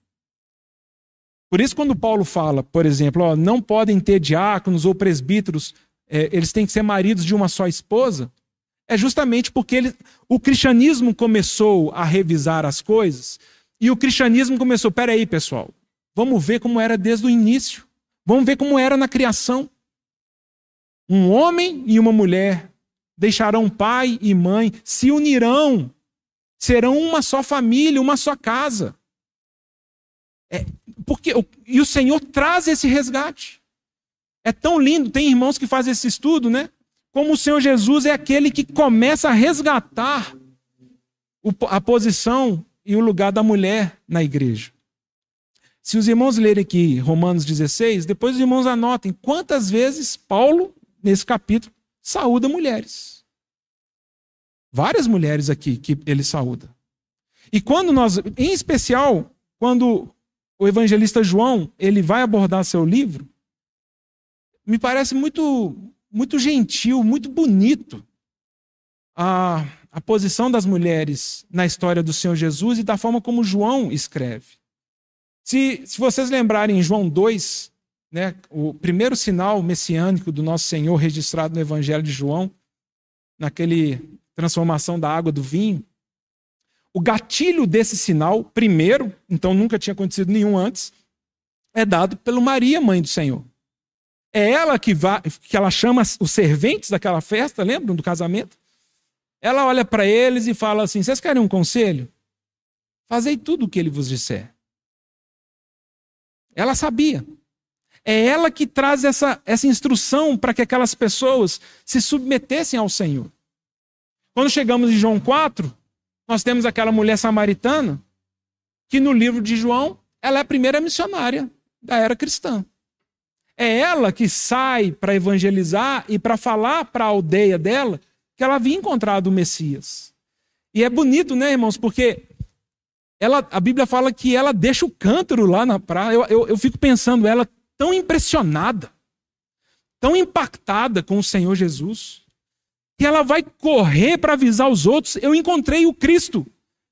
Speaker 1: Por isso, quando Paulo fala, por exemplo, ó, não podem ter diáconos ou presbíteros, é, eles têm que ser maridos de uma só esposa, é justamente porque ele, o cristianismo começou a revisar as coisas e o cristianismo começou, peraí, pessoal, vamos ver como era desde o início, vamos ver como era na criação. Um homem e uma mulher deixarão pai e mãe, se unirão, serão uma só família, uma só casa. É, porque, e o Senhor traz esse resgate. É tão lindo, tem irmãos que fazem esse estudo, né? Como o Senhor Jesus é aquele que começa a resgatar a posição e o lugar da mulher na igreja. Se os irmãos lerem aqui Romanos 16, depois os irmãos anotem quantas vezes Paulo, nesse capítulo, saúda mulheres. Várias mulheres aqui que ele saúda. E quando nós, em especial, quando o evangelista João, ele vai abordar seu livro, me parece muito muito gentil, muito bonito a, a posição das mulheres na história do Senhor Jesus e da forma como João escreve. Se, se vocês lembrarem em João 2, né, o primeiro sinal messiânico do nosso Senhor registrado no Evangelho de João, naquele transformação da água do vinho, o gatilho desse sinal, primeiro, então nunca tinha acontecido nenhum antes, é dado pelo Maria, mãe do Senhor. É ela que, vai, que ela chama os serventes daquela festa, lembram do casamento? Ela olha para eles e fala assim: Vocês querem um conselho? Fazei tudo o que ele vos disser. Ela sabia. É ela que traz essa, essa instrução para que aquelas pessoas se submetessem ao Senhor. Quando chegamos em João 4, nós temos aquela mulher samaritana, que no livro de João, ela é a primeira missionária da era cristã. É ela que sai para evangelizar e para falar para a aldeia dela que ela havia encontrado o Messias. E é bonito, né, irmãos? Porque ela, a Bíblia fala que ela deixa o cântaro lá na praia. Eu, eu, eu fico pensando, ela tão impressionada, tão impactada com o Senhor Jesus que ela vai correr para avisar os outros: eu encontrei o Cristo.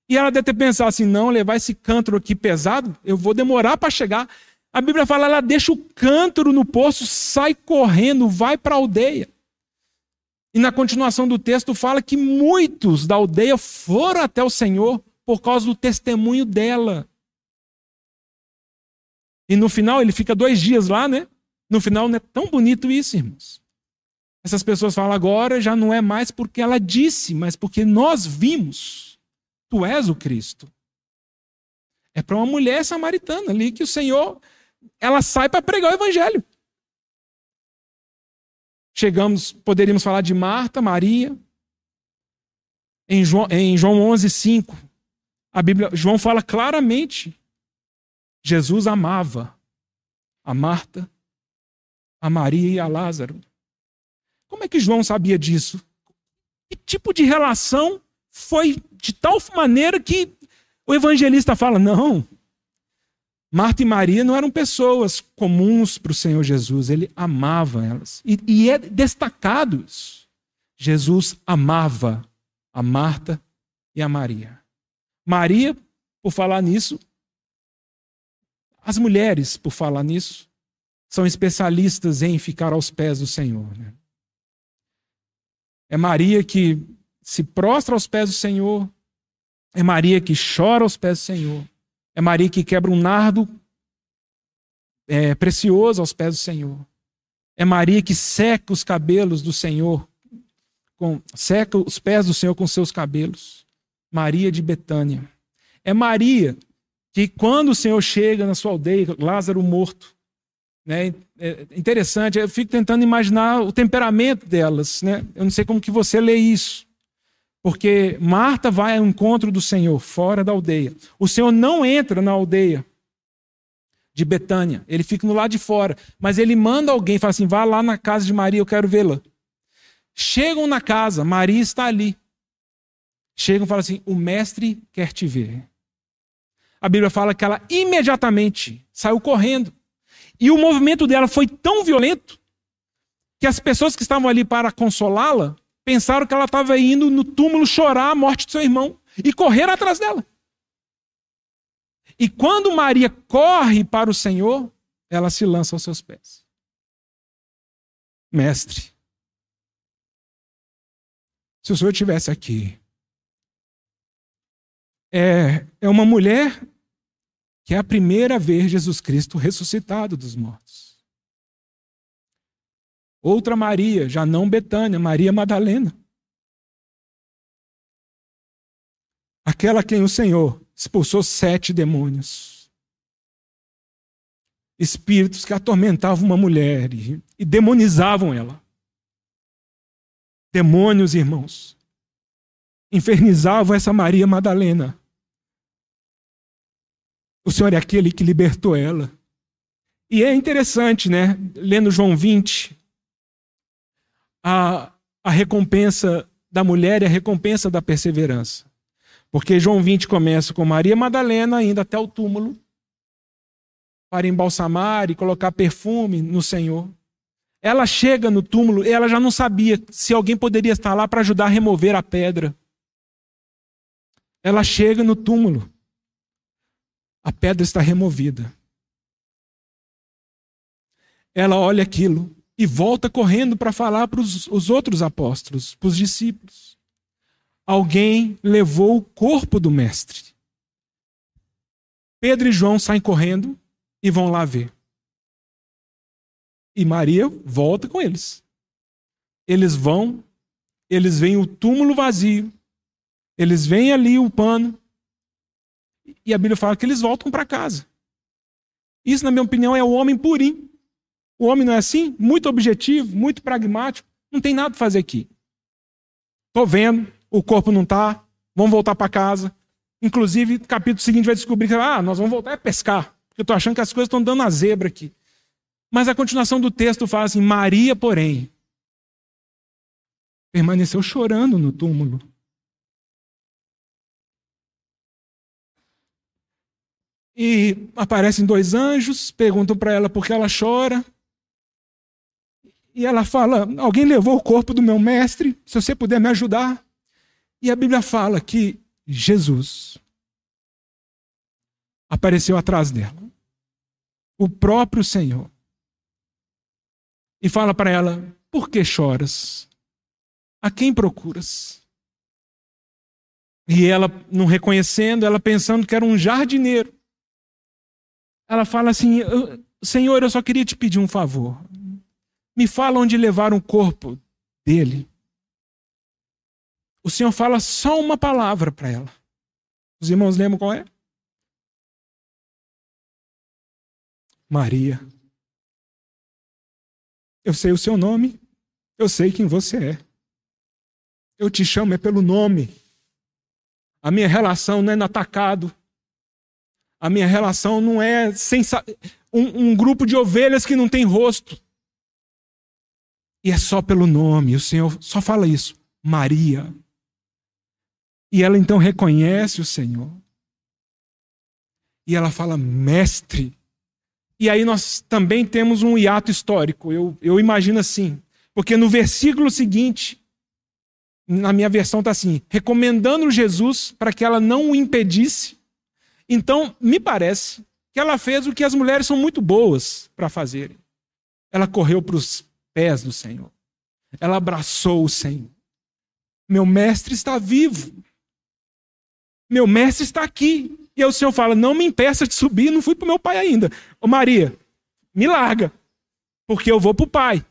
Speaker 1: E ela deve ter pensado assim: não, levar esse cântaro aqui pesado, eu vou demorar para chegar. A Bíblia fala: ela deixa o cântaro no poço, sai correndo, vai para a aldeia. E na continuação do texto fala que muitos da aldeia foram até o Senhor por causa do testemunho dela. E no final, ele fica dois dias lá, né? No final, não é tão bonito isso, irmãos. Essas pessoas falam agora já não é mais porque ela disse, mas porque nós vimos. Tu és o Cristo. É para uma mulher samaritana ali que o Senhor, ela sai para pregar o evangelho. Chegamos, poderíamos falar de Marta, Maria. Em João, em João 11, 5, a Bíblia, João fala claramente: Jesus amava a Marta, a Maria e a Lázaro. Como é que João sabia disso? Que tipo de relação foi de tal maneira que o evangelista fala: não, Marta e Maria não eram pessoas comuns para o Senhor Jesus, ele amava elas. E, e, é destacado isso. Jesus amava a Marta e a Maria. Maria, por falar nisso, as mulheres, por falar nisso, são especialistas em ficar aos pés do Senhor. Né? É Maria que se prostra aos pés do Senhor. É Maria que chora aos pés do Senhor. É Maria que quebra um nardo é, precioso aos pés do Senhor. É Maria que seca os cabelos do Senhor, com, seca os pés do Senhor com seus cabelos. Maria de Betânia. É Maria que, quando o Senhor chega na sua aldeia, Lázaro morto, né? É interessante, eu fico tentando imaginar o temperamento delas. Né? Eu não sei como que você lê isso. Porque Marta vai ao encontro do Senhor fora da aldeia. O Senhor não entra na aldeia de Betânia, ele fica no lado de fora, mas ele manda alguém, fala assim: vá lá na casa de Maria, eu quero vê-la. Chegam na casa, Maria está ali. Chegam e falam assim: o mestre quer te ver. A Bíblia fala que ela imediatamente saiu correndo. E o movimento dela foi tão violento que as pessoas que estavam ali para consolá-la pensaram que ela estava indo no túmulo chorar a morte de seu irmão e correram atrás dela. E quando Maria corre para o Senhor, ela se lança aos seus pés. Mestre, se o Senhor estivesse aqui, é, é uma mulher que é a primeira a ver Jesus Cristo ressuscitado dos mortos. Outra Maria, já não Betânia, Maria Madalena. Aquela quem o Senhor expulsou sete demônios. Espíritos que atormentavam uma mulher e, e demonizavam ela. Demônios, irmãos. Infernizavam essa Maria Madalena. O Senhor é aquele que libertou ela. E é interessante, né? Lendo João 20, a, a recompensa da mulher e a recompensa da perseverança. Porque João 20 começa com Maria Madalena indo até o túmulo para embalsamar e colocar perfume no Senhor. Ela chega no túmulo e ela já não sabia se alguém poderia estar lá para ajudar a remover a pedra. Ela chega no túmulo. A pedra está removida. Ela olha aquilo e volta correndo para falar para os outros apóstolos, para os discípulos. Alguém levou o corpo do mestre. Pedro e João saem correndo e vão lá ver. E Maria volta com eles. Eles vão, eles veem o túmulo vazio, eles veem ali o pano, e a Bíblia fala que eles voltam para casa. Isso, na minha opinião, é o homem purinho. O homem não é assim? Muito objetivo, muito pragmático. Não tem nada para fazer aqui. Estou vendo, o corpo não está, vamos voltar para casa. Inclusive, no capítulo seguinte vai descobrir que ah, nós vamos voltar a pescar. Porque eu estou achando que as coisas estão dando a zebra aqui. Mas a continuação do texto fala assim: Maria, porém, permaneceu chorando no túmulo. E aparecem dois anjos, perguntam para ela por que ela chora. E ela fala: Alguém levou o corpo do meu mestre, se você puder me ajudar. E a Bíblia fala que Jesus apareceu atrás dela, o próprio Senhor, e fala para ela: Por que choras? A quem procuras? E ela, não reconhecendo, ela pensando que era um jardineiro. Ela fala assim: Senhor, eu só queria te pedir um favor. Me fala onde levaram o corpo dele. O Senhor fala só uma palavra para ela. Os irmãos lembram qual é? Maria. Eu sei o seu nome, eu sei quem você é. Eu te chamo é pelo nome. A minha relação não é no atacado. A minha relação não é um, um grupo de ovelhas que não tem rosto. E é só pelo nome. O Senhor só fala isso. Maria. E ela então reconhece o Senhor. E ela fala, mestre. E aí nós também temos um hiato histórico. Eu, eu imagino assim. Porque no versículo seguinte, na minha versão está assim: recomendando Jesus para que ela não o impedisse então, me parece que ela fez o que as mulheres são muito boas para fazerem. Ela correu para os pés do Senhor. Ela abraçou o Senhor. Meu mestre está vivo. Meu mestre está aqui. E o Senhor fala: Não me impeça de subir, não fui para o meu pai ainda. Ô Maria, me larga, porque eu vou para o pai.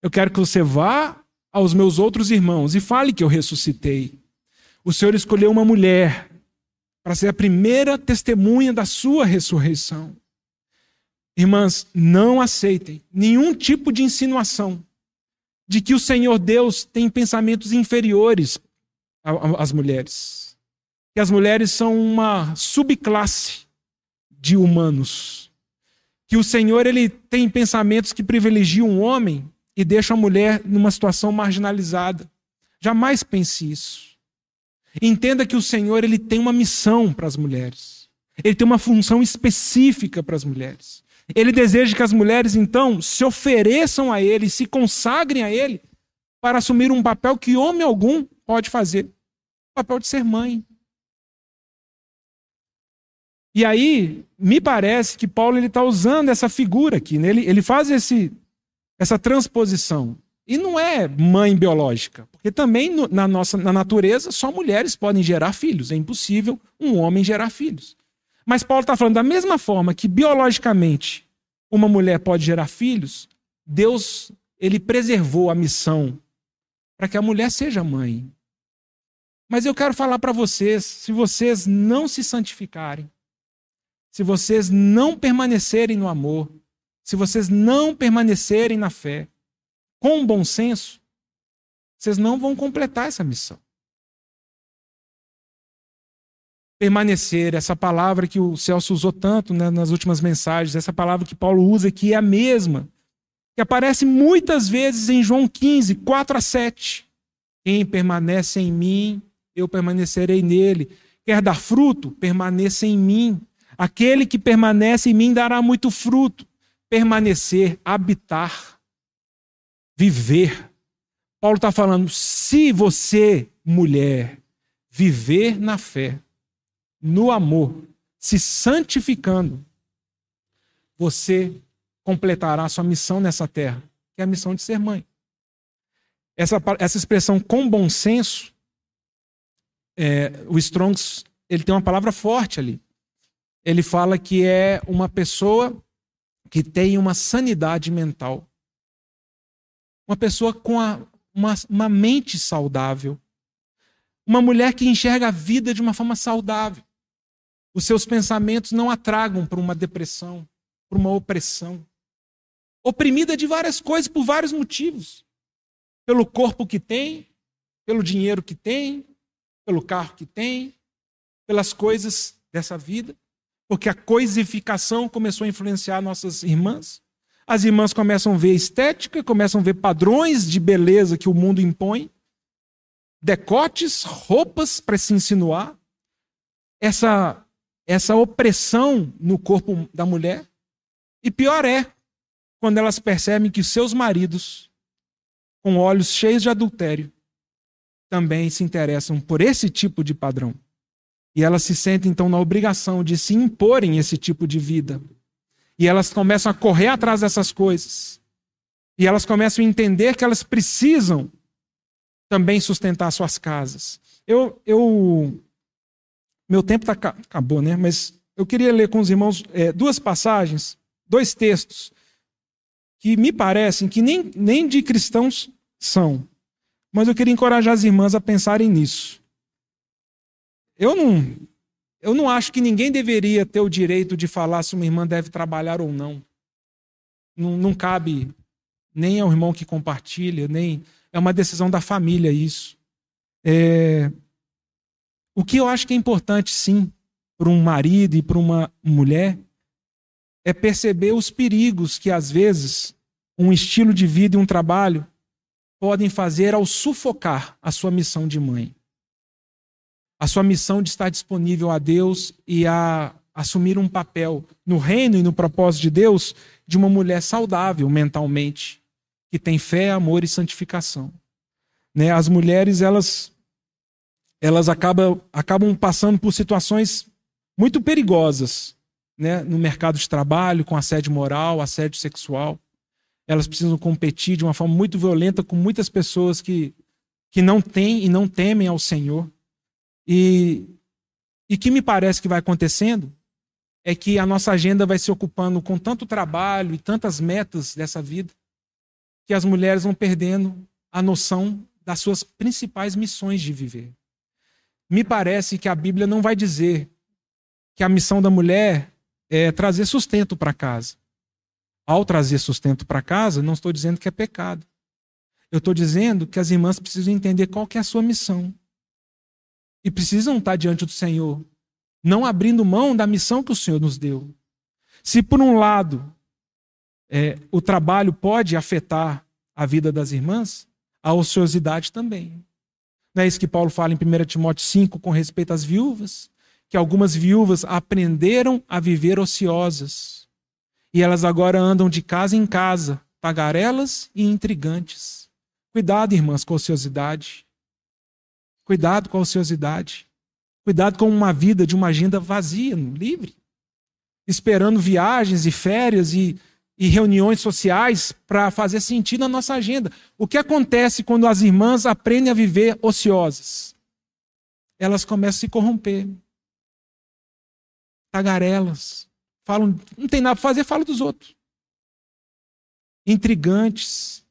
Speaker 1: Eu quero que você vá aos meus outros irmãos e fale que eu ressuscitei. O Senhor escolheu uma mulher para ser a primeira testemunha da sua ressurreição. Irmãs, não aceitem nenhum tipo de insinuação de que o Senhor Deus tem pensamentos inferiores as mulheres. Que as mulheres são uma subclasse de humanos. Que o Senhor ele tem pensamentos que privilegiam o homem e deixam a mulher numa situação marginalizada. Jamais pense isso. Entenda que o Senhor ele tem uma missão para as mulheres. Ele tem uma função específica para as mulheres. Ele deseja que as mulheres, então, se ofereçam a Ele, se consagrem a Ele, para assumir um papel que homem algum pode fazer o papel de ser mãe. E aí, me parece que Paulo está usando essa figura aqui, né? ele, ele faz esse, essa transposição. E não é mãe biológica, porque também na nossa na natureza só mulheres podem gerar filhos. É impossível um homem gerar filhos. Mas Paulo está falando da mesma forma que biologicamente uma mulher pode gerar filhos, Deus ele preservou a missão para que a mulher seja mãe. Mas eu quero falar para vocês, se vocês não se santificarem, se vocês não permanecerem no amor, se vocês não permanecerem na fé, com bom senso, vocês não vão completar essa missão. Permanecer, essa palavra que o Celso usou tanto né, nas últimas mensagens, essa palavra que Paulo usa, que é a mesma, que aparece muitas vezes em João 15, 4 a 7. Quem permanece em mim, eu permanecerei nele. Quer dar fruto? Permaneça em mim. Aquele que permanece em mim dará muito fruto. Permanecer, habitar, viver. Paulo está falando: se você, mulher, viver na fé, no amor, se santificando, você completará a sua missão nessa terra, que é a missão de ser mãe. Essa, essa expressão com bom senso, é, o Strongs ele tem uma palavra forte ali. Ele fala que é uma pessoa que tem uma sanidade mental. Uma pessoa com a, uma, uma mente saudável. Uma mulher que enxerga a vida de uma forma saudável. Os seus pensamentos não atragam para uma depressão, para uma opressão oprimida de várias coisas por vários motivos. Pelo corpo que tem, pelo dinheiro que tem, pelo carro que tem, pelas coisas dessa vida, porque a coisificação começou a influenciar nossas irmãs. As irmãs começam a ver estética, começam a ver padrões de beleza que o mundo impõe, decotes, roupas para se insinuar, essa essa opressão no corpo da mulher. E pior é, quando elas percebem que seus maridos, com olhos cheios de adultério, também se interessam por esse tipo de padrão. E elas se sentem então na obrigação de se imporem esse tipo de vida. E elas começam a correr atrás dessas coisas. E elas começam a entender que elas precisam também sustentar suas casas. Eu, eu meu tempo tá, acabou, né? Mas eu queria ler com os irmãos é, duas passagens, dois textos que me parecem que nem, nem de cristãos são. Mas eu queria encorajar as irmãs a pensarem nisso. Eu não, eu não acho que ninguém deveria ter o direito de falar se uma irmã deve trabalhar ou não. Não, não cabe nem ao irmão que compartilha, nem. É uma decisão da família isso. É... O que eu acho que é importante, sim, para um marido e para uma mulher, é perceber os perigos que, às vezes, um estilo de vida e um trabalho podem fazer ao sufocar a sua missão de mãe. A sua missão de estar disponível a Deus e a assumir um papel no reino e no propósito de Deus de uma mulher saudável mentalmente, que tem fé, amor e santificação. Né? As mulheres, elas, elas acabam, acabam passando por situações muito perigosas né, no mercado de trabalho, com assédio moral, assédio sexual. Elas precisam competir de uma forma muito violenta com muitas pessoas que, que não têm e não temem ao Senhor. E e que me parece que vai acontecendo é que a nossa agenda vai se ocupando com tanto trabalho e tantas metas dessa vida que as mulheres vão perdendo a noção das suas principais missões de viver. Me parece que a Bíblia não vai dizer que a missão da mulher é trazer sustento para casa. Ao trazer sustento para casa, não estou dizendo que é pecado. Eu estou dizendo que as irmãs precisam entender qual é a sua missão. E precisam estar diante do Senhor, não abrindo mão da missão que o Senhor nos deu. Se, por um lado, é, o trabalho pode afetar a vida das irmãs, a ociosidade também. Não é isso que Paulo fala em 1 Timóteo 5 com respeito às viúvas? Que algumas viúvas aprenderam a viver ociosas. E elas agora andam de casa em casa, tagarelas e intrigantes. Cuidado, irmãs, com a ociosidade. Cuidado com a ociosidade. Cuidado com uma vida de uma agenda vazia, livre. Esperando viagens e férias e e reuniões sociais para fazer sentido na nossa agenda. O que acontece quando as irmãs aprendem a viver ociosas? Elas começam a se corromper. Tagarelas. Falam, não tem nada para fazer, fala dos outros. Intrigantes.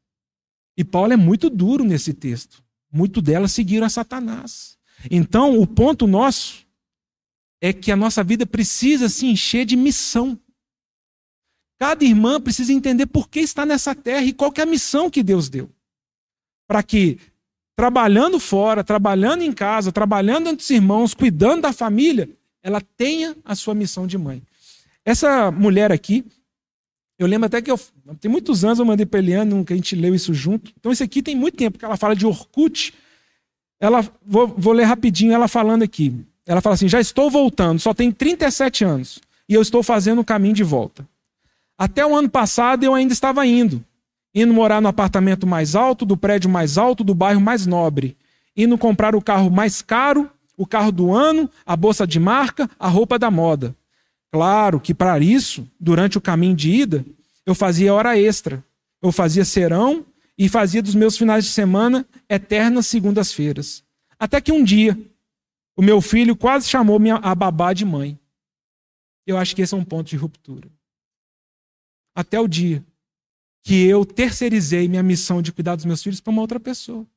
Speaker 1: E Paulo é muito duro nesse texto. Muito delas seguiram a Satanás. Então, o ponto nosso é que a nossa vida precisa se encher de missão. Cada irmã precisa entender por que está nessa terra e qual é a missão que Deus deu. Para que, trabalhando fora, trabalhando em casa, trabalhando entre os irmãos, cuidando da família, ela tenha a sua missão de mãe. Essa mulher aqui, eu lembro até que eu, tem muitos anos eu mandei para Eliane, que a gente leu isso junto. Então, esse aqui tem muito tempo, que ela fala de Orkut. Ela, vou, vou ler rapidinho ela falando aqui. Ela fala assim: já estou voltando, só tenho 37 anos e eu estou fazendo o caminho de volta. Até o ano passado eu ainda estava indo. Indo morar no apartamento mais alto, do prédio mais alto, do bairro mais nobre. Indo comprar o carro mais caro, o carro do ano, a bolsa de marca, a roupa da moda. Claro que para isso, durante o caminho de ida, eu fazia hora extra. Eu fazia serão e fazia dos meus finais de semana eternas segundas-feiras. Até que um dia, o meu filho quase chamou minha, a babá de mãe. Eu acho que esse é um ponto de ruptura até o dia que eu terceirizei minha missão de cuidar dos meus filhos para uma outra pessoa.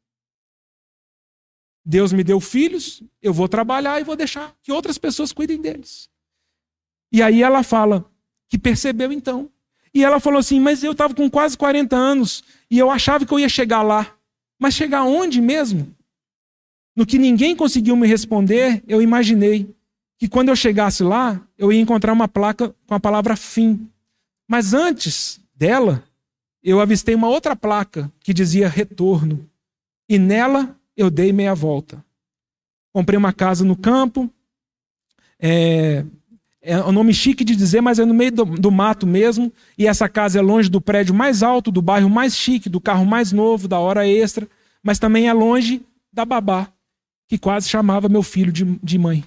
Speaker 1: Deus me deu filhos, eu vou trabalhar e vou deixar que outras pessoas cuidem deles. E aí ela fala que percebeu então. E ela falou assim: Mas eu estava com quase 40 anos e eu achava que eu ia chegar lá. Mas chegar onde mesmo? No que ninguém conseguiu me responder, eu imaginei que quando eu chegasse lá, eu ia encontrar uma placa com a palavra fim. Mas antes dela, eu avistei uma outra placa que dizia retorno. E nela eu dei meia volta. Comprei uma casa no campo. É, é um nome chique de dizer, mas é no meio do, do, mato mesmo. E essa casa é longe do prédio mais alto, do bairro mais chique, do carro mais novo, da hora extra. Mas também é longe da babá, que quase chamava meu filho de, de mãe.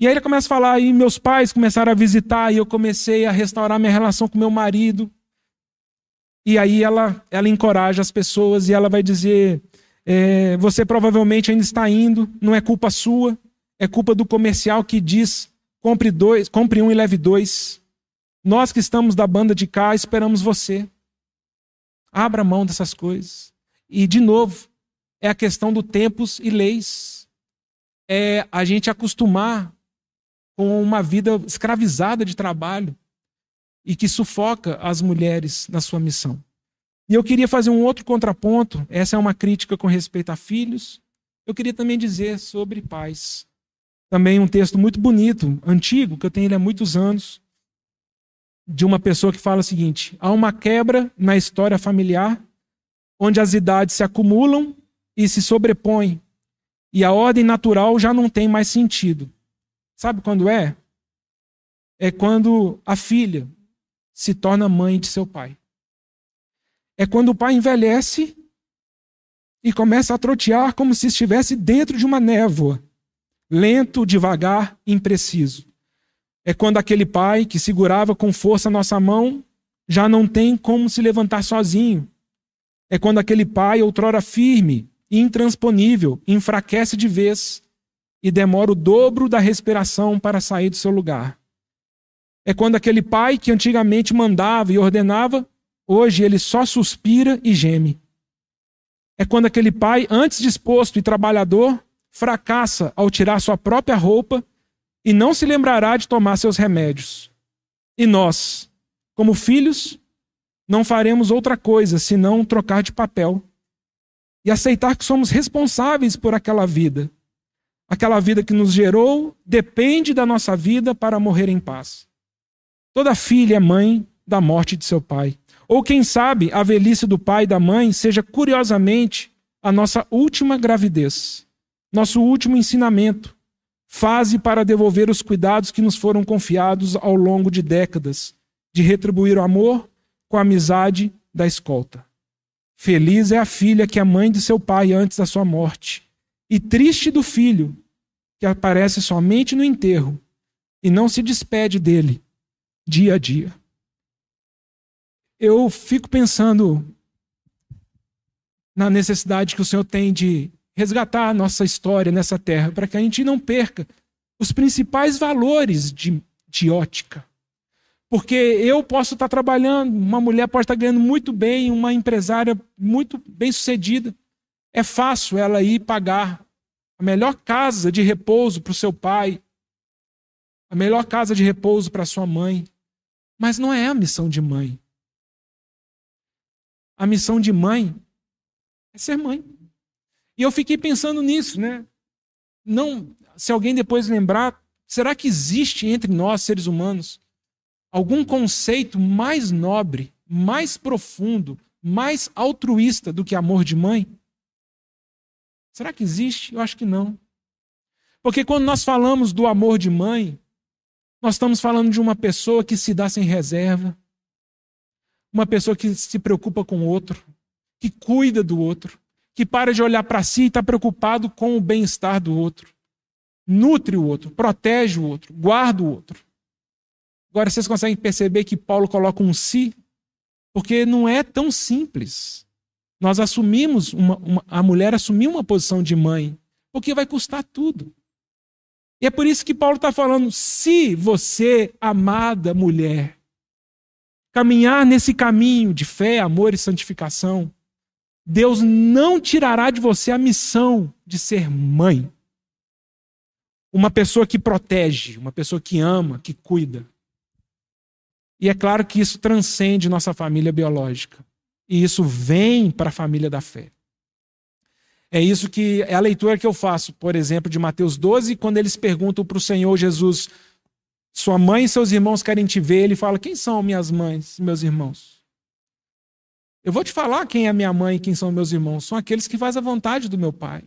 Speaker 1: E aí ele começa a falar, e meus pais começaram a visitar, e eu comecei a restaurar minha relação com meu marido. E aí ela, ela encoraja as pessoas e ela vai dizer: é, você provavelmente ainda está indo, não é culpa sua, é culpa do comercial que diz compre dois, compre um e leve dois. Nós que estamos da banda de cá esperamos você. Abra mão dessas coisas. E de novo, é a questão do tempos e leis. É a gente acostumar com uma vida escravizada de trabalho e que sufoca as mulheres na sua missão. E eu queria fazer um outro contraponto, essa é uma crítica com respeito a filhos. Eu queria também dizer sobre pais. Também um texto muito bonito, antigo, que eu tenho ele há muitos anos, de uma pessoa que fala o seguinte: há uma quebra na história familiar, onde as idades se acumulam e se sobrepõem, e a ordem natural já não tem mais sentido. Sabe quando é? É quando a filha se torna mãe de seu pai. É quando o pai envelhece e começa a trotear como se estivesse dentro de uma névoa, lento, devagar, impreciso. É quando aquele pai que segurava com força a nossa mão já não tem como se levantar sozinho. É quando aquele pai, outrora firme e intransponível, enfraquece de vez e demora o dobro da respiração para sair do seu lugar. É quando aquele pai que antigamente mandava e ordenava, hoje ele só suspira e geme. É quando aquele pai, antes disposto e trabalhador, fracassa ao tirar sua própria roupa e não se lembrará de tomar seus remédios. E nós, como filhos, não faremos outra coisa senão trocar de papel. e aceitar que somos responsáveis por aquela vida. Aquela vida que nos gerou depende da nossa vida para morrer em paz. Toda filha é mãe da morte de seu pai. Ou quem sabe a velhice do pai e da mãe seja curiosamente a nossa última gravidez, nosso último ensinamento, fase para devolver os cuidados que nos foram confiados ao longo de décadas, de retribuir o amor com a amizade da escolta. Feliz é a filha que é mãe de seu pai antes da sua morte, e triste do filho que aparece somente no enterro e não se despede dele dia a dia. Eu fico pensando na necessidade que o Senhor tem de resgatar a nossa história nessa terra, para que a gente não perca os principais valores de, de ótica. Porque eu posso estar trabalhando, uma mulher pode estar ganhando muito bem, uma empresária muito bem sucedida. É fácil ela ir pagar a melhor casa de repouso para o seu pai, a melhor casa de repouso para sua mãe. Mas não é a missão de mãe. A missão de mãe é ser mãe. E eu fiquei pensando nisso, né? Não, se alguém depois lembrar, será que existe entre nós, seres humanos, algum conceito mais nobre, mais profundo, mais altruísta do que amor de mãe? Será que existe? Eu acho que não. Porque quando nós falamos do amor de mãe, nós estamos falando de uma pessoa que se dá sem reserva, uma pessoa que se preocupa com o outro, que cuida do outro, que para de olhar para si e está preocupado com o bem-estar do outro. Nutre o outro, protege o outro, guarda o outro. Agora vocês conseguem perceber que Paulo coloca um si? Porque não é tão simples. Nós assumimos, uma, uma, a mulher assumiu uma posição de mãe, porque vai custar tudo. E é por isso que Paulo está falando: se você, amada mulher, caminhar nesse caminho de fé, amor e santificação, Deus não tirará de você a missão de ser mãe. Uma pessoa que protege, uma pessoa que ama, que cuida. E é claro que isso transcende nossa família biológica. E isso vem para a família da fé. É isso que é a leitura que eu faço, por exemplo, de Mateus 12, quando eles perguntam para o Senhor Jesus: Sua mãe e seus irmãos querem te ver. Ele fala: Quem são minhas mães e meus irmãos? Eu vou te falar quem é minha mãe e quem são meus irmãos. São aqueles que fazem a vontade do meu Pai.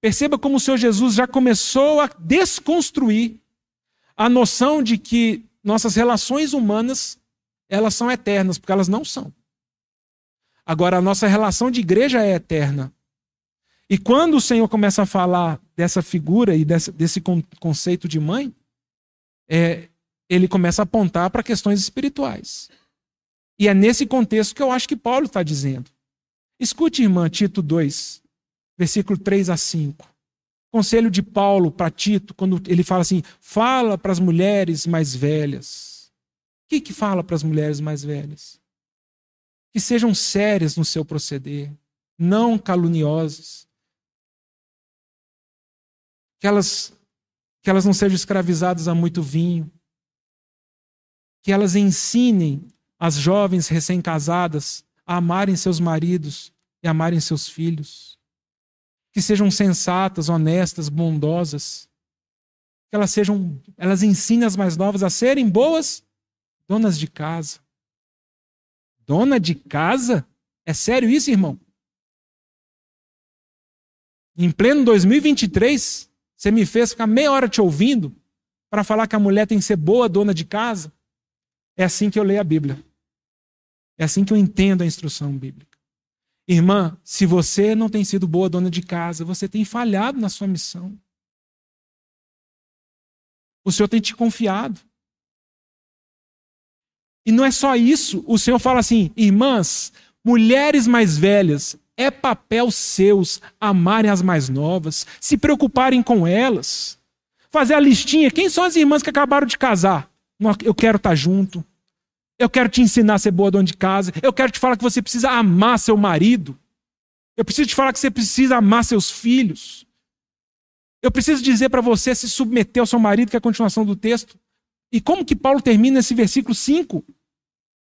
Speaker 1: Perceba como o Senhor Jesus já começou a desconstruir a noção de que nossas relações humanas elas são eternas, porque elas não são. Agora, a nossa relação de igreja é eterna. E quando o Senhor começa a falar dessa figura e desse, desse conceito de mãe, é, ele começa a apontar para questões espirituais. E é nesse contexto que eu acho que Paulo está dizendo. Escute, irmã, Tito 2, versículo 3 a 5. Conselho de Paulo para Tito, quando ele fala assim: fala para as mulheres mais velhas. O que, que fala para as mulheres mais velhas? Que sejam sérias no seu proceder, não caluniosas. Que elas, que elas não sejam escravizadas a muito vinho. Que elas ensinem as jovens recém-casadas a amarem seus maridos e amarem seus filhos. Que sejam sensatas, honestas, bondosas. Que elas sejam, elas ensinem as mais novas a serem boas donas de casa. Dona de casa? É sério isso, irmão? Em pleno 2023, você me fez ficar meia hora te ouvindo para falar que a mulher tem que ser boa dona de casa? É assim que eu leio a Bíblia. É assim que eu entendo a instrução bíblica. Irmã, se você não tem sido boa dona de casa, você tem falhado na sua missão. O Senhor tem te confiado. E não é só isso, o Senhor fala assim: irmãs, mulheres mais velhas, é papel seus amarem as mais novas, se preocuparem com elas, fazer a listinha. Quem são as irmãs que acabaram de casar? Eu quero estar junto. Eu quero te ensinar a ser boa dona de casa. Eu quero te falar que você precisa amar seu marido. Eu preciso te falar que você precisa amar seus filhos. Eu preciso dizer para você se submeter ao seu marido, que é a continuação do texto. E como que Paulo termina esse versículo 5?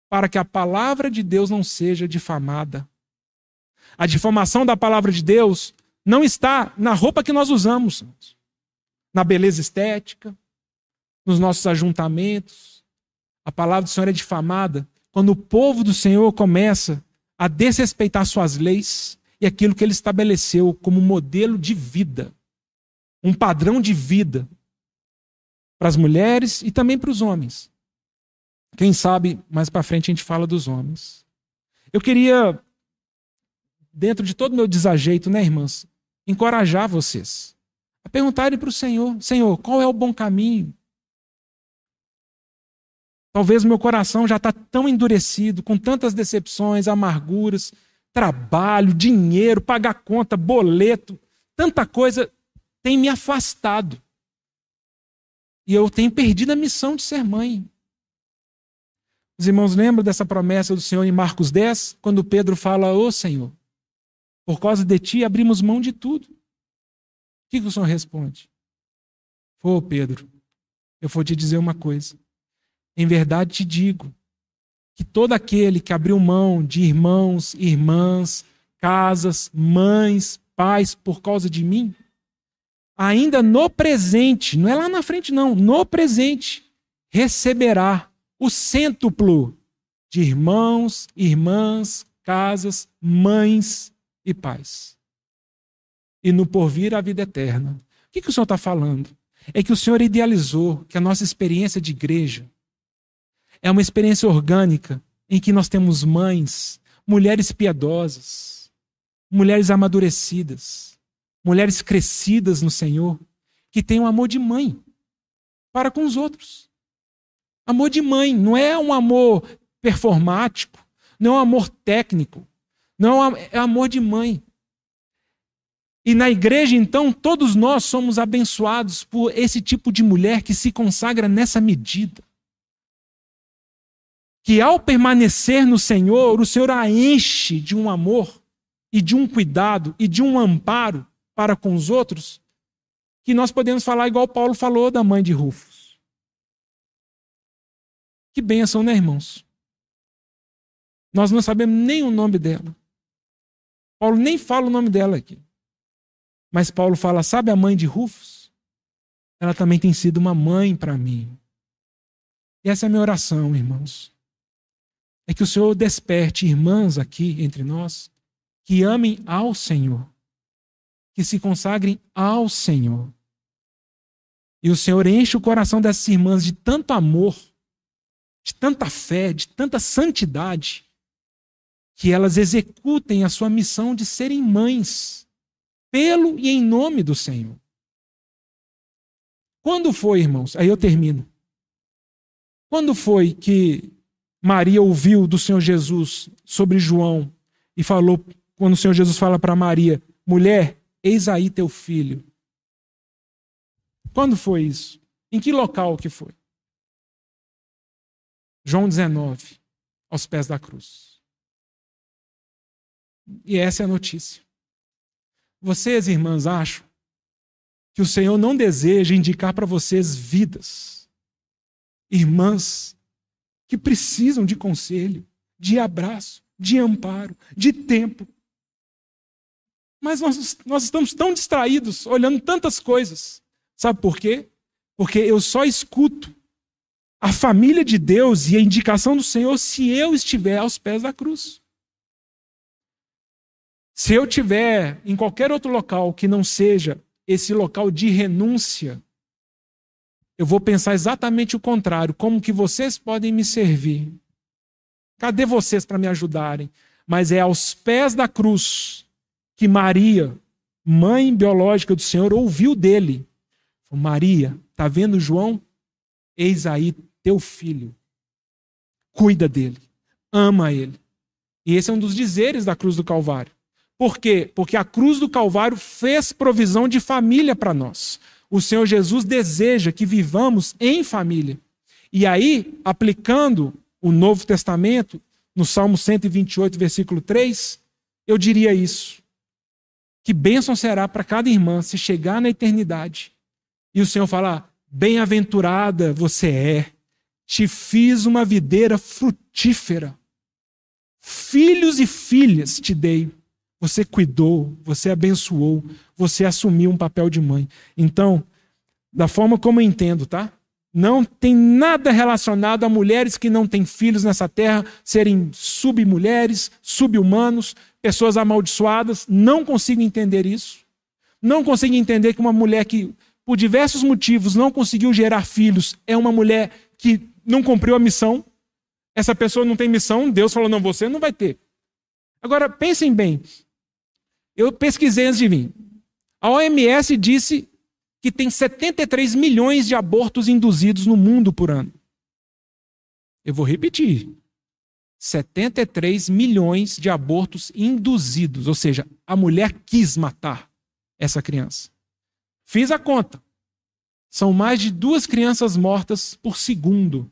Speaker 1: Para que a palavra de Deus não seja difamada. A difamação da palavra de Deus não está na roupa que nós usamos, na beleza estética, nos nossos ajuntamentos. A palavra do Senhor é difamada quando o povo do Senhor começa a desrespeitar suas leis e aquilo que ele estabeleceu como modelo de vida, um padrão de vida para as mulheres e também para os homens. Quem sabe mais para frente a gente fala dos homens. Eu queria, dentro de todo o meu desajeito, né, irmãs, encorajar vocês a perguntarem para o Senhor: Senhor, qual é o bom caminho? Talvez meu coração já está tão endurecido, com tantas decepções, amarguras, trabalho, dinheiro, pagar conta, boleto, tanta coisa tem me afastado. E eu tenho perdido a missão de ser mãe. Os irmãos lembram dessa promessa do Senhor em Marcos 10, quando Pedro fala: Ô Senhor, por causa de ti abrimos mão de tudo. O que, que o Senhor responde? Ô Pedro, eu vou te dizer uma coisa. Em verdade te digo que todo aquele que abriu mão de irmãos, irmãs, casas, mães, pais por causa de mim, ainda no presente, não é lá na frente, não, no presente, receberá o cêntuplo de irmãos, irmãs, casas, mães e pais. E no porvir a vida eterna. O que, que o Senhor está falando? É que o Senhor idealizou que a nossa experiência de igreja é uma experiência orgânica em que nós temos mães, mulheres piedosas, mulheres amadurecidas, mulheres crescidas no Senhor, que têm um amor de mãe para com os outros. Amor de mãe, não é um amor performático, não é um amor técnico, não é amor de mãe. E na igreja, então, todos nós somos abençoados por esse tipo de mulher que se consagra nessa medida que ao permanecer no Senhor, o Senhor a enche de um amor e de um cuidado e de um amparo para com os outros, que nós podemos falar igual Paulo falou da mãe de Rufus. Que bênção, né, irmãos? Nós não sabemos nem o nome dela. Paulo nem fala o nome dela aqui. Mas Paulo fala: sabe a mãe de Rufus? Ela também tem sido uma mãe para mim. E essa é a minha oração, irmãos é que o Senhor desperte irmãs aqui entre nós que amem ao Senhor, que se consagrem ao Senhor. E o Senhor enche o coração dessas irmãs de tanto amor, de tanta fé, de tanta santidade, que elas executem a sua missão de serem mães, pelo e em nome do Senhor. Quando foi, irmãos? Aí eu termino. Quando foi que Maria ouviu do Senhor Jesus sobre João e falou, quando o Senhor Jesus fala para Maria: mulher, eis aí teu filho. Quando foi isso? Em que local que foi? João 19, aos pés da cruz. E essa é a notícia. Vocês, irmãs, acham que o Senhor não deseja indicar para vocês vidas, irmãs que precisam de conselho, de abraço, de amparo, de tempo. Mas nós, nós estamos tão distraídos, olhando tantas coisas. Sabe por quê? Porque eu só escuto a família de Deus e a indicação do Senhor se eu estiver aos pés da cruz. Se eu estiver em qualquer outro local que não seja esse local de renúncia, eu vou pensar exatamente o contrário, como que vocês podem me servir? Cadê vocês para me ajudarem? Mas é aos pés da cruz que Maria, mãe biológica do Senhor, ouviu dele. Maria, tá vendo João? Eis aí teu filho. Cuida dele. Ama ele. E esse é um dos dizeres da cruz do Calvário. Por quê? Porque a cruz do Calvário fez provisão de família para nós o Senhor Jesus deseja que vivamos em família. E aí, aplicando o Novo Testamento, no Salmo 128, versículo 3, eu diria isso. Que bênção será para cada irmã se chegar na eternidade e o Senhor falar: Bem-aventurada você é, te fiz uma videira frutífera, filhos e filhas te dei,
Speaker 2: você cuidou, você abençoou, você assumiu um papel de mãe. Então, da forma como eu entendo, tá? Não tem nada relacionado a mulheres que não têm filhos nessa terra serem submulheres, subhumanos, pessoas amaldiçoadas. Não consigo entender isso. Não consigo entender que uma mulher que, por diversos motivos, não conseguiu gerar filhos é uma mulher que não cumpriu a missão. Essa pessoa não tem missão, Deus falou: não, você não vai ter. Agora, pensem bem. Eu pesquisei antes de vir. A OMS disse que tem 73 milhões de abortos induzidos no mundo por ano. Eu vou repetir. 73 milhões de abortos induzidos, ou seja, a mulher quis matar essa criança. Fiz a conta. São mais de duas crianças mortas por segundo.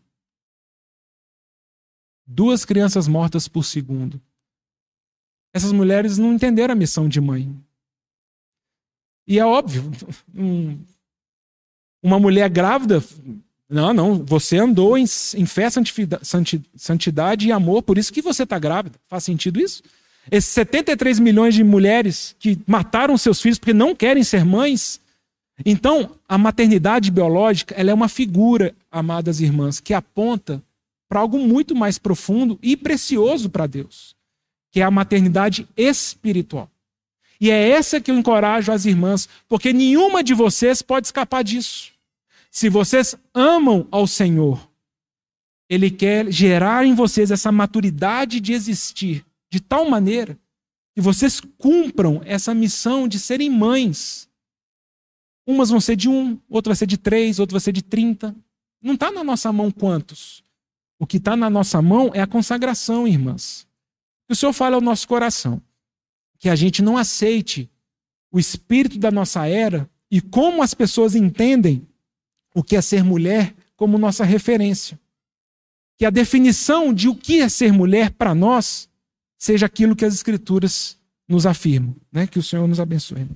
Speaker 2: Duas crianças mortas por segundo. Essas mulheres não entenderam a missão de mãe. E é óbvio, um, uma mulher grávida, não, não, você andou em, em fé, santidade e amor, por isso que você está grávida. Faz sentido isso? Esses 73 milhões de mulheres que mataram seus filhos porque não querem ser mães. Então, a maternidade biológica ela é uma figura, amadas irmãs, que aponta para algo muito mais profundo e precioso para Deus, que é a maternidade espiritual. E é essa que eu encorajo as irmãs, porque nenhuma de vocês pode escapar disso. Se vocês amam ao Senhor, Ele quer gerar em vocês essa maturidade de existir de tal maneira que vocês cumpram essa missão de serem mães. Umas vão ser de um, outra vai ser de três, outra vai ser de trinta. Não está na nossa mão quantos. O que está na nossa mão é a consagração, irmãs. O Senhor fala ao nosso coração que a gente não aceite o espírito da nossa era e como as pessoas entendem o que é ser mulher como nossa referência. Que a definição de o que é ser mulher para nós seja aquilo que as Escrituras nos afirmam. Né? Que o Senhor nos abençoe.